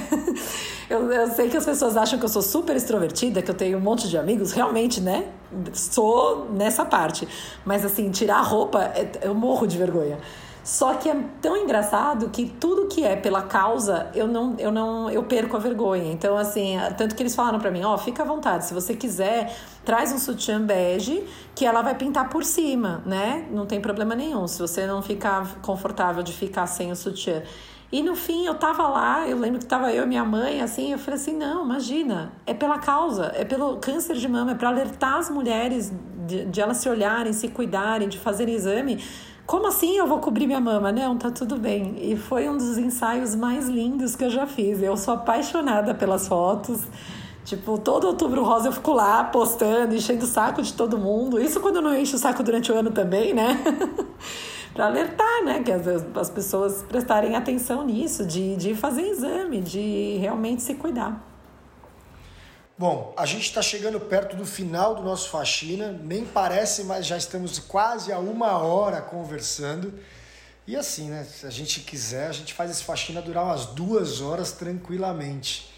eu, eu sei que as pessoas acham que eu sou super extrovertida, que eu tenho um monte de amigos, realmente, né? Sou nessa parte. Mas assim, tirar a roupa, é, eu morro de vergonha. Só que é tão engraçado que tudo que é pela causa, eu não, eu não, eu perco a vergonha. Então, assim, tanto que eles falaram para mim, ó, oh, fica à vontade, se você quiser, traz um sutiã bege que ela vai pintar por cima, né? Não tem problema nenhum. Se você não ficar confortável de ficar sem o sutiã. E no fim eu tava lá, eu lembro que tava eu e minha mãe, assim, eu falei assim, não, imagina, é pela causa, é pelo câncer de mama, é para alertar as mulheres de, de elas se olharem, se cuidarem, de fazerem exame, como assim eu vou cobrir minha mama? Não, tá tudo bem. E foi um dos ensaios mais lindos que eu já fiz. Eu sou apaixonada pelas fotos. Tipo, todo outubro rosa eu fico lá postando, enchendo o saco de todo mundo. Isso quando eu não encho o saco durante o ano também, né? para alertar, né? Que as, as pessoas prestarem atenção nisso, de, de fazer exame, de realmente se cuidar. Bom, a gente está chegando perto do final do nosso faxina, nem parece, mas já estamos quase a uma hora conversando. E assim, né? Se a gente quiser, a gente faz esse faxina durar umas duas horas tranquilamente.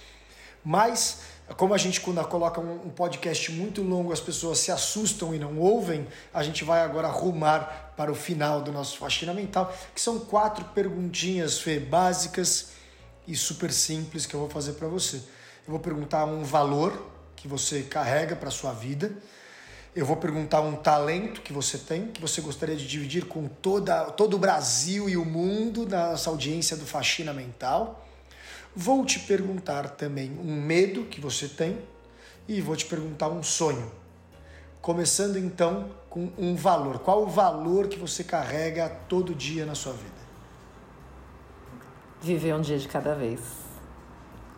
Mas, como a gente quando coloca um podcast muito longo, as pessoas se assustam e não ouvem, a gente vai agora arrumar para o final do nosso faxina mental, que são quatro perguntinhas, Fê, básicas e super simples que eu vou fazer para você. Eu vou perguntar um valor que você carrega para sua vida. Eu vou perguntar um talento que você tem, que você gostaria de dividir com toda, todo o Brasil e o mundo, nessa audiência do Faxina Mental. Vou te perguntar também um medo que você tem e vou te perguntar um sonho. Começando então com um valor. Qual o valor que você carrega todo dia na sua vida? Viver um dia de cada vez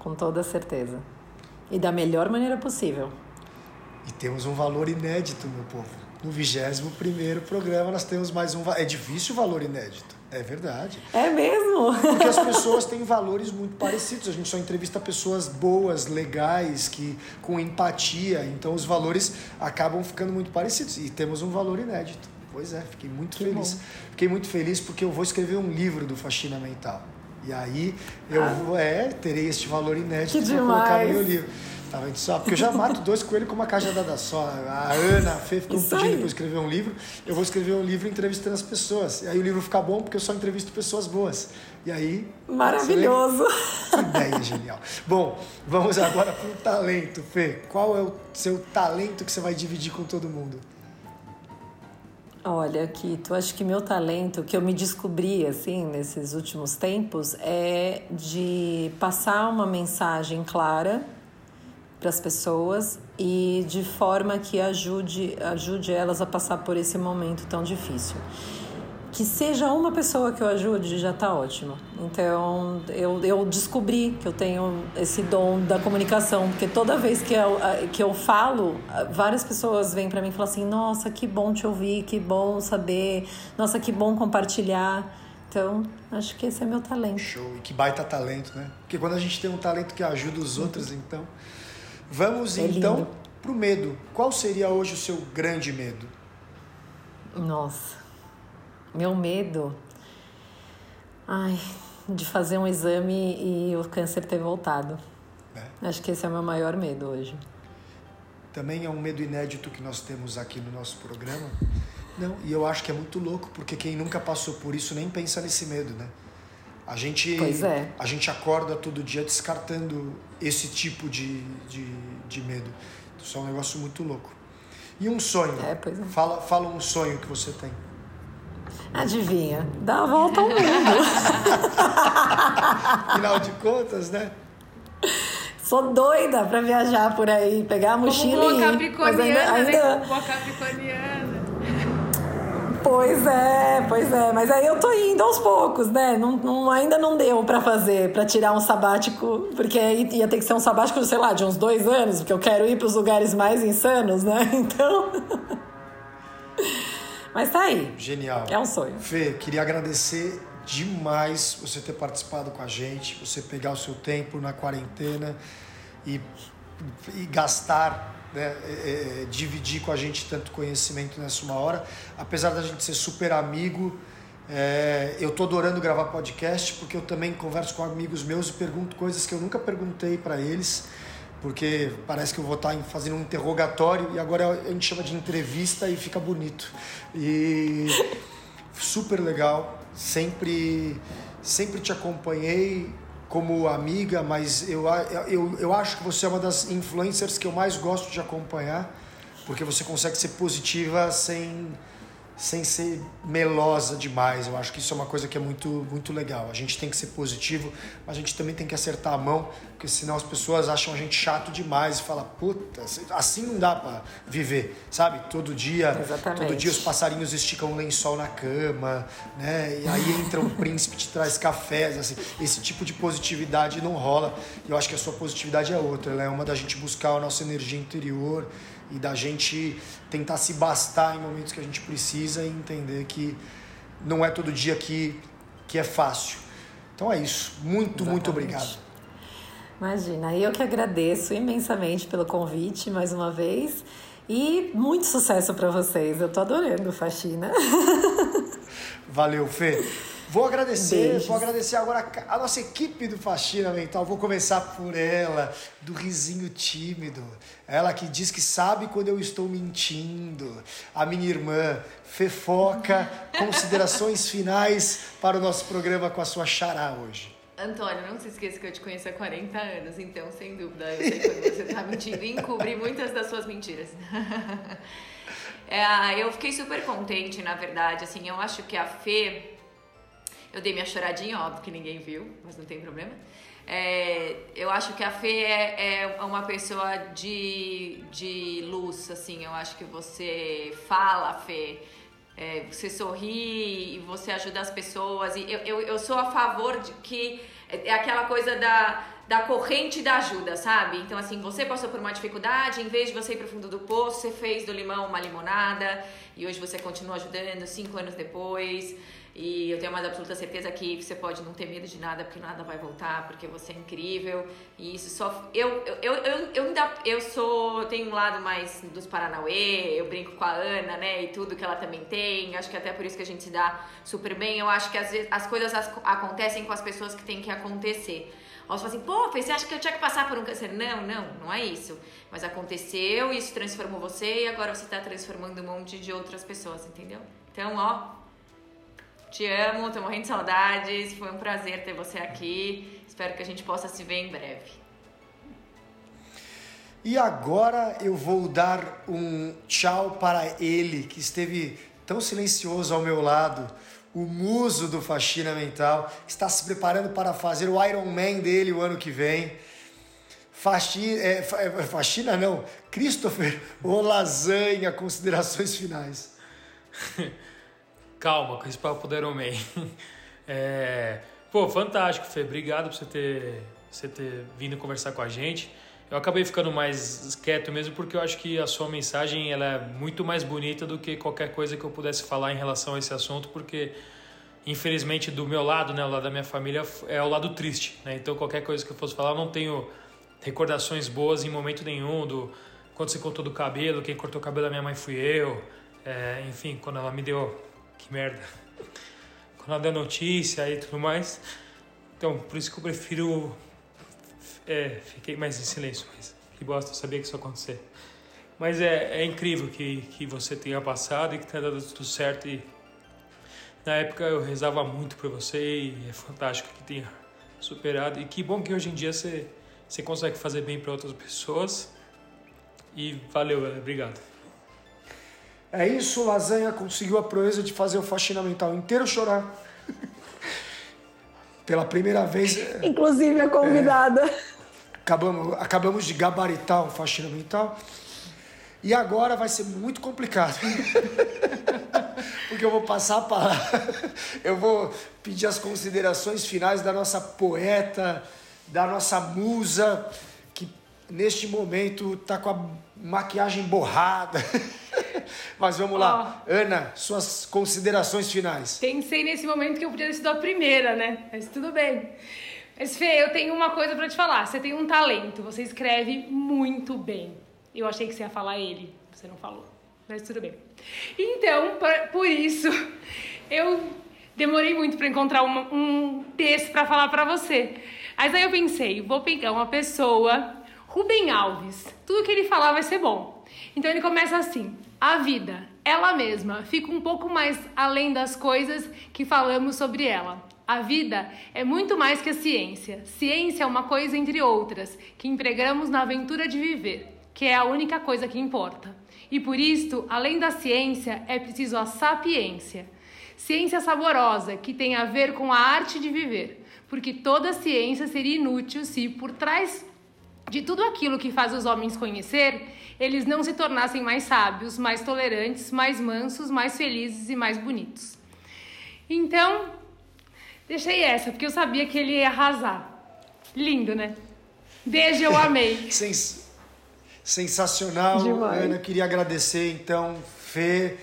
com toda certeza. E da melhor maneira possível. E temos um valor inédito, meu povo. No 21 programa nós temos mais um. É difícil o valor inédito. É verdade. É mesmo? Porque as pessoas têm valores muito parecidos. A gente só entrevista pessoas boas, legais, que com empatia. Então os valores acabam ficando muito parecidos. E temos um valor inédito. Pois é, fiquei muito que feliz. Bom. Fiquei muito feliz porque eu vou escrever um livro do Faxina Mental. E aí eu ah. é, terei este valor inédito para colocar no meu livro. Tá vendo só? Porque eu já mato dois coelhos com uma cajadada só. A Ana, a Fê ficam Isso pedindo para eu escrever um livro. Eu vou escrever um livro entrevistando as pessoas. E aí o livro fica bom porque eu só entrevisto pessoas boas. E aí. Maravilhoso! Que ideia genial. Bom, vamos agora para o talento, Fê. Qual é o seu talento que você vai dividir com todo mundo? Olha, Kito, acho que meu talento, que eu me descobri assim nesses últimos tempos, é de passar uma mensagem clara para as pessoas e de forma que ajude, ajude elas a passar por esse momento tão difícil que seja uma pessoa que eu ajude já está ótimo. Então eu, eu descobri que eu tenho esse dom da comunicação, porque toda vez que eu, que eu falo, várias pessoas vêm para mim e falam assim: nossa, que bom te ouvir, que bom saber, nossa, que bom compartilhar. Então, acho que esse é meu talento. Show, e que baita talento, né? Porque quando a gente tem um talento que ajuda os outros, então. Vamos É então lindo. pro medo. Qual seria hoje o seu grande medo? Nossa, meu medo. Ai, de fazer um exame e o câncer ter voltado. É. Acho que esse é o meu maior medo hoje. Também é um medo inédito que nós temos aqui no nosso programa. Não, e eu acho que é muito louco, porque quem nunca passou por isso nem pensa nesse medo, né? A gente, Pois é. a gente acorda todo dia descartando esse tipo de, de, de medo. Isso é um negócio muito louco. E um sonho? É, pois é. Fala, fala um sonho que você tem. Adivinha? Dá a volta ao mundo. Afinal de contas, né? Sou doida pra viajar por aí, pegar a Como mochila boa e ir. Mas ainda, né? ainda, Como boa capricorniana. Pois é, pois é. Mas aí eu tô indo aos poucos, né? Não, não- ainda não deu pra fazer, pra tirar um sabático, porque aí ia ter que ser um sabático, sei lá, de uns dois anos, porque eu quero ir pros lugares mais insanos, né? Então. Mas tá aí. Genial. É um sonho. Fê, queria agradecer demais você ter participado com a gente, você pegar o seu tempo na quarentena e, e gastar, né, é, é, dividir com a gente tanto conhecimento nessa uma hora. Apesar da gente ser super amigo, é, eu tô adorando gravar podcast porque eu também converso com amigos meus e pergunto coisas que eu nunca perguntei para eles. Porque parece que eu vou estar fazendo um interrogatório e agora a gente chama de entrevista e fica bonito. E super legal. Sempre, sempre te acompanhei como amiga, mas eu, eu, eu acho que você é uma das influencers que eu mais gosto de acompanhar, porque você consegue ser positiva sem, sem ser melosa demais. Eu acho que isso é uma coisa que é muito, muito legal. A gente tem que ser positivo, mas a gente também tem que acertar a mão, porque senão as pessoas acham a gente chato demais e falam, puta, assim não dá pra viver, sabe? Todo dia, Exatamente. todo dia os passarinhos esticam um lençol na cama, né? E aí entra um príncipe te traz cafés, assim. Esse tipo de positividade não rola. Eu acho que a sua positividade é outra, ela é uma da gente buscar a nossa energia interior e da gente tentar se bastar em momentos que a gente precisa e entender que não é todo dia que, que é fácil. Então é isso. Muito, muito Exatamente. obrigado. Imagina, eu que agradeço imensamente pelo convite mais uma vez. E muito sucesso pra vocês. Eu tô adorando faxina. Valeu, Fê. Vou agradecer, Beijos. vou agradecer agora a nossa equipe do Faxina Mental. Vou começar por ela, do risinho tímido. Ela que diz que sabe quando eu estou mentindo. A minha irmã, Fefoca. Considerações finais para o nosso programa com a sua xará hoje. Antônio, não se esqueça que eu te conheço há 40 anos, então, sem dúvida, eu sei quando você tá mentindo e encobri muitas das suas mentiras. É, eu fiquei super contente, na verdade, assim, eu acho que a Fê, eu dei minha choradinha, óbvio que ninguém viu, mas não tem problema. É, eu acho que a Fê é, é uma pessoa de, de luz, assim, eu acho que você fala, Fê, é, você sorri e você ajuda as pessoas. E eu, eu, eu sou a favor de que é é aquela coisa da, da corrente da ajuda, sabe? Então, assim, você passou por uma dificuldade, em vez de você ir pro fundo do poço, você fez do limão uma limonada e hoje você continua ajudando cinco anos depois. E eu tenho mais absoluta certeza que você pode não ter medo de nada, porque nada vai voltar, porque você é incrível. E isso só. Eu, eu, eu, eu, ainda. Eu sou. Eu tenho um lado mais dos Paranauê, eu brinco com a Ana, né? E tudo que ela também tem. Acho que até por isso que a gente se dá super bem. Eu acho que às vezes as coisas as- acontecem com as pessoas que tem que acontecer. Aí você fala assim, pô, você acha que eu tinha que passar por um câncer? Não, não, não é isso. Mas aconteceu, isso transformou você e agora você tá transformando um monte de outras pessoas, entendeu? Então, ó, te amo, tô morrendo de saudades. Foi um prazer ter você aqui. Espero que a gente possa se ver em breve. E agora eu vou dar um tchau para ele, que esteve tão silencioso ao meu lado, o muso do Faxina Mental, está se preparando para fazer o Iron Man dele o ano que vem. Faxi, é, é, faxina não, Christopher ou Lasanha, considerações finais. Calma, com esse papo do Iron. É, pô, fantástico, Fê. Obrigado por você ter, você ter vindo conversar com a gente. Eu acabei ficando mais quieto mesmo porque eu acho que a sua mensagem ela é muito mais bonita do que qualquer coisa que eu pudesse falar em relação a esse assunto, porque infelizmente do meu lado, né, o lado da minha família é o lado triste, né? Então qualquer coisa que eu fosse falar, eu não tenho recordações boas em momento nenhum do quando você contou do cabelo, quem cortou o cabelo da minha mãe fui eu, é, enfim, quando ela me deu que merda, quando deu notícia e tudo mais. Então, por isso que eu prefiro é, fiquei mais em silêncio, mas que bosta, eu sabia que isso ia acontecer. Mas é, é incrível que, que você tenha passado e que tenha dado tudo certo. E na época eu rezava muito por você e é fantástico que tenha superado. E que bom que hoje em dia você, você consegue fazer bem para outras pessoas. E valeu, obrigado. É isso, Lasanha conseguiu a proeza de fazer o faxina mental inteiro chorar. Pela primeira vez. Inclusive a convidada. É, acabamos, acabamos de gabaritar o faxina mental. E agora vai ser muito complicado. Porque eu vou passar a palavra. Eu vou pedir as considerações finais da nossa poeta, da nossa musa, neste momento está com a maquiagem borrada. Mas vamos lá. Oh. Ana, suas considerações finais. Pensei nesse momento que eu podia ter sido a primeira, né? Mas tudo bem. Mas Fê, eu tenho uma coisa para te falar. Você tem um talento, você escreve muito bem. Eu achei que você ia falar ele, você não falou. Mas tudo bem. Então, por isso, eu demorei muito para encontrar uma, um texto para falar para você. Mas aí eu pensei, vou pegar uma pessoa, Rubem Alves. Tudo que ele falar vai ser bom. Então ele começa assim: a vida, ela mesma, fica um pouco mais além das coisas que falamos sobre ela. A vida é muito mais que a ciência. Ciência é uma coisa entre outras que empregamos na aventura de viver que é a única coisa que importa. E por isto, além da ciência, é preciso a sapiência. Ciência saborosa, que tem a ver com a arte de viver, porque toda ciência seria inútil se, por trás de tudo aquilo que faz os homens conhecer, eles não se tornassem mais sábios, mais tolerantes, mais mansos, mais felizes e mais bonitos. Então, deixei essa, porque eu sabia que ele ia arrasar. Lindo, né? Beijo, eu amei. Sensacional, Demais. Ana. Queria agradecer então, Fê.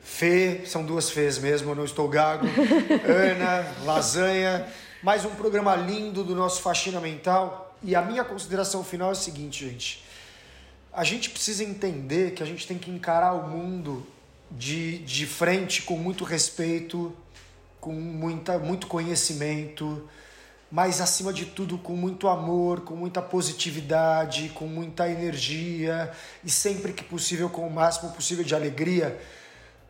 Fê, são duas Fês mesmo, eu não estou gago. Ana, Lasanha. Mais um programa lindo do nosso Faxina Mental. E a minha consideração final é a seguinte, gente. A gente precisa entender que a gente tem que encarar o mundo de, de frente com muito respeito, com muita, muito conhecimento mas acima de tudo com muito amor, com muita positividade, com muita energia e sempre que possível com o máximo possível de alegria,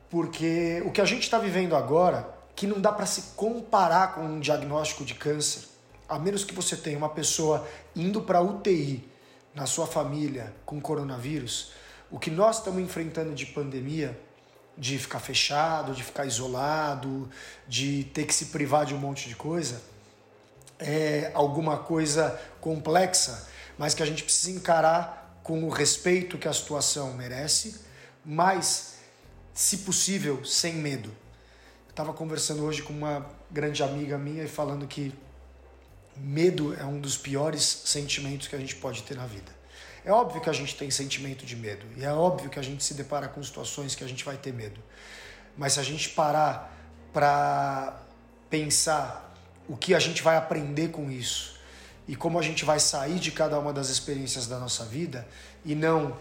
porque o que a gente está vivendo agora, que não dá para se comparar com um diagnóstico de câncer, a menos que você tenha uma pessoa indo para UTI na sua família com coronavírus, o que nós estamos enfrentando de pandemia, de ficar fechado, de ficar isolado, de ter que se privar de um monte de coisa é alguma coisa complexa, mas que a gente precisa encarar com o respeito que a situação merece, mas, se possível, sem medo. Eu estava conversando hoje com uma grande amiga minha e falando que medo é um dos piores sentimentos que a gente pode ter na vida. É óbvio que a gente tem sentimento de medo e é óbvio que a gente se depara com situações que a gente vai ter medo. Mas se a gente parar para pensar o que a gente vai aprender com isso e como a gente vai sair de cada uma das experiências da nossa vida e não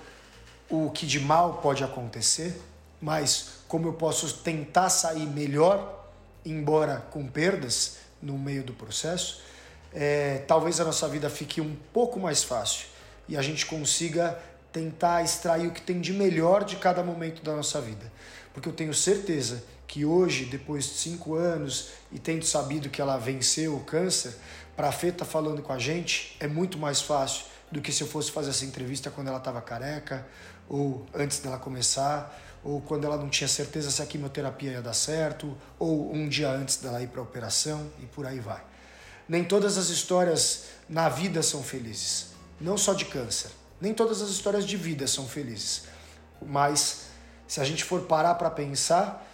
o que de mal pode acontecer, mas como eu posso tentar sair melhor, embora com perdas no meio do processo, é, talvez a nossa vida fique um pouco mais fácil e a gente consiga tentar extrair o que tem de melhor de cada momento da nossa vida. Porque eu tenho certeza que hoje, depois de cinco anos e tendo sabido que ela venceu o câncer, para a Fê tá falando com a gente é muito mais fácil do que se eu fosse fazer essa entrevista quando ela estava careca, ou antes dela começar, ou quando ela não tinha certeza se a quimioterapia ia dar certo, ou um dia antes dela ir para a operação e por aí vai. Nem todas as histórias na vida são felizes, não só de câncer. Nem todas as histórias de vida são felizes. Mas se a gente for parar para pensar,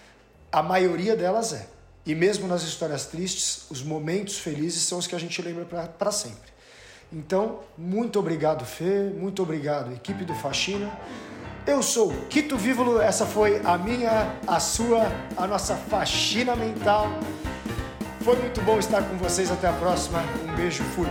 a maioria delas é. E mesmo nas histórias tristes, os momentos felizes são os que a gente lembra para sempre. Então, muito obrigado, Fê, muito obrigado, equipe do Faxina. Eu sou Quito Vívolo, essa foi a minha, a sua, a nossa faxina mental. Foi muito bom estar com vocês, até a próxima. Um beijo, fui.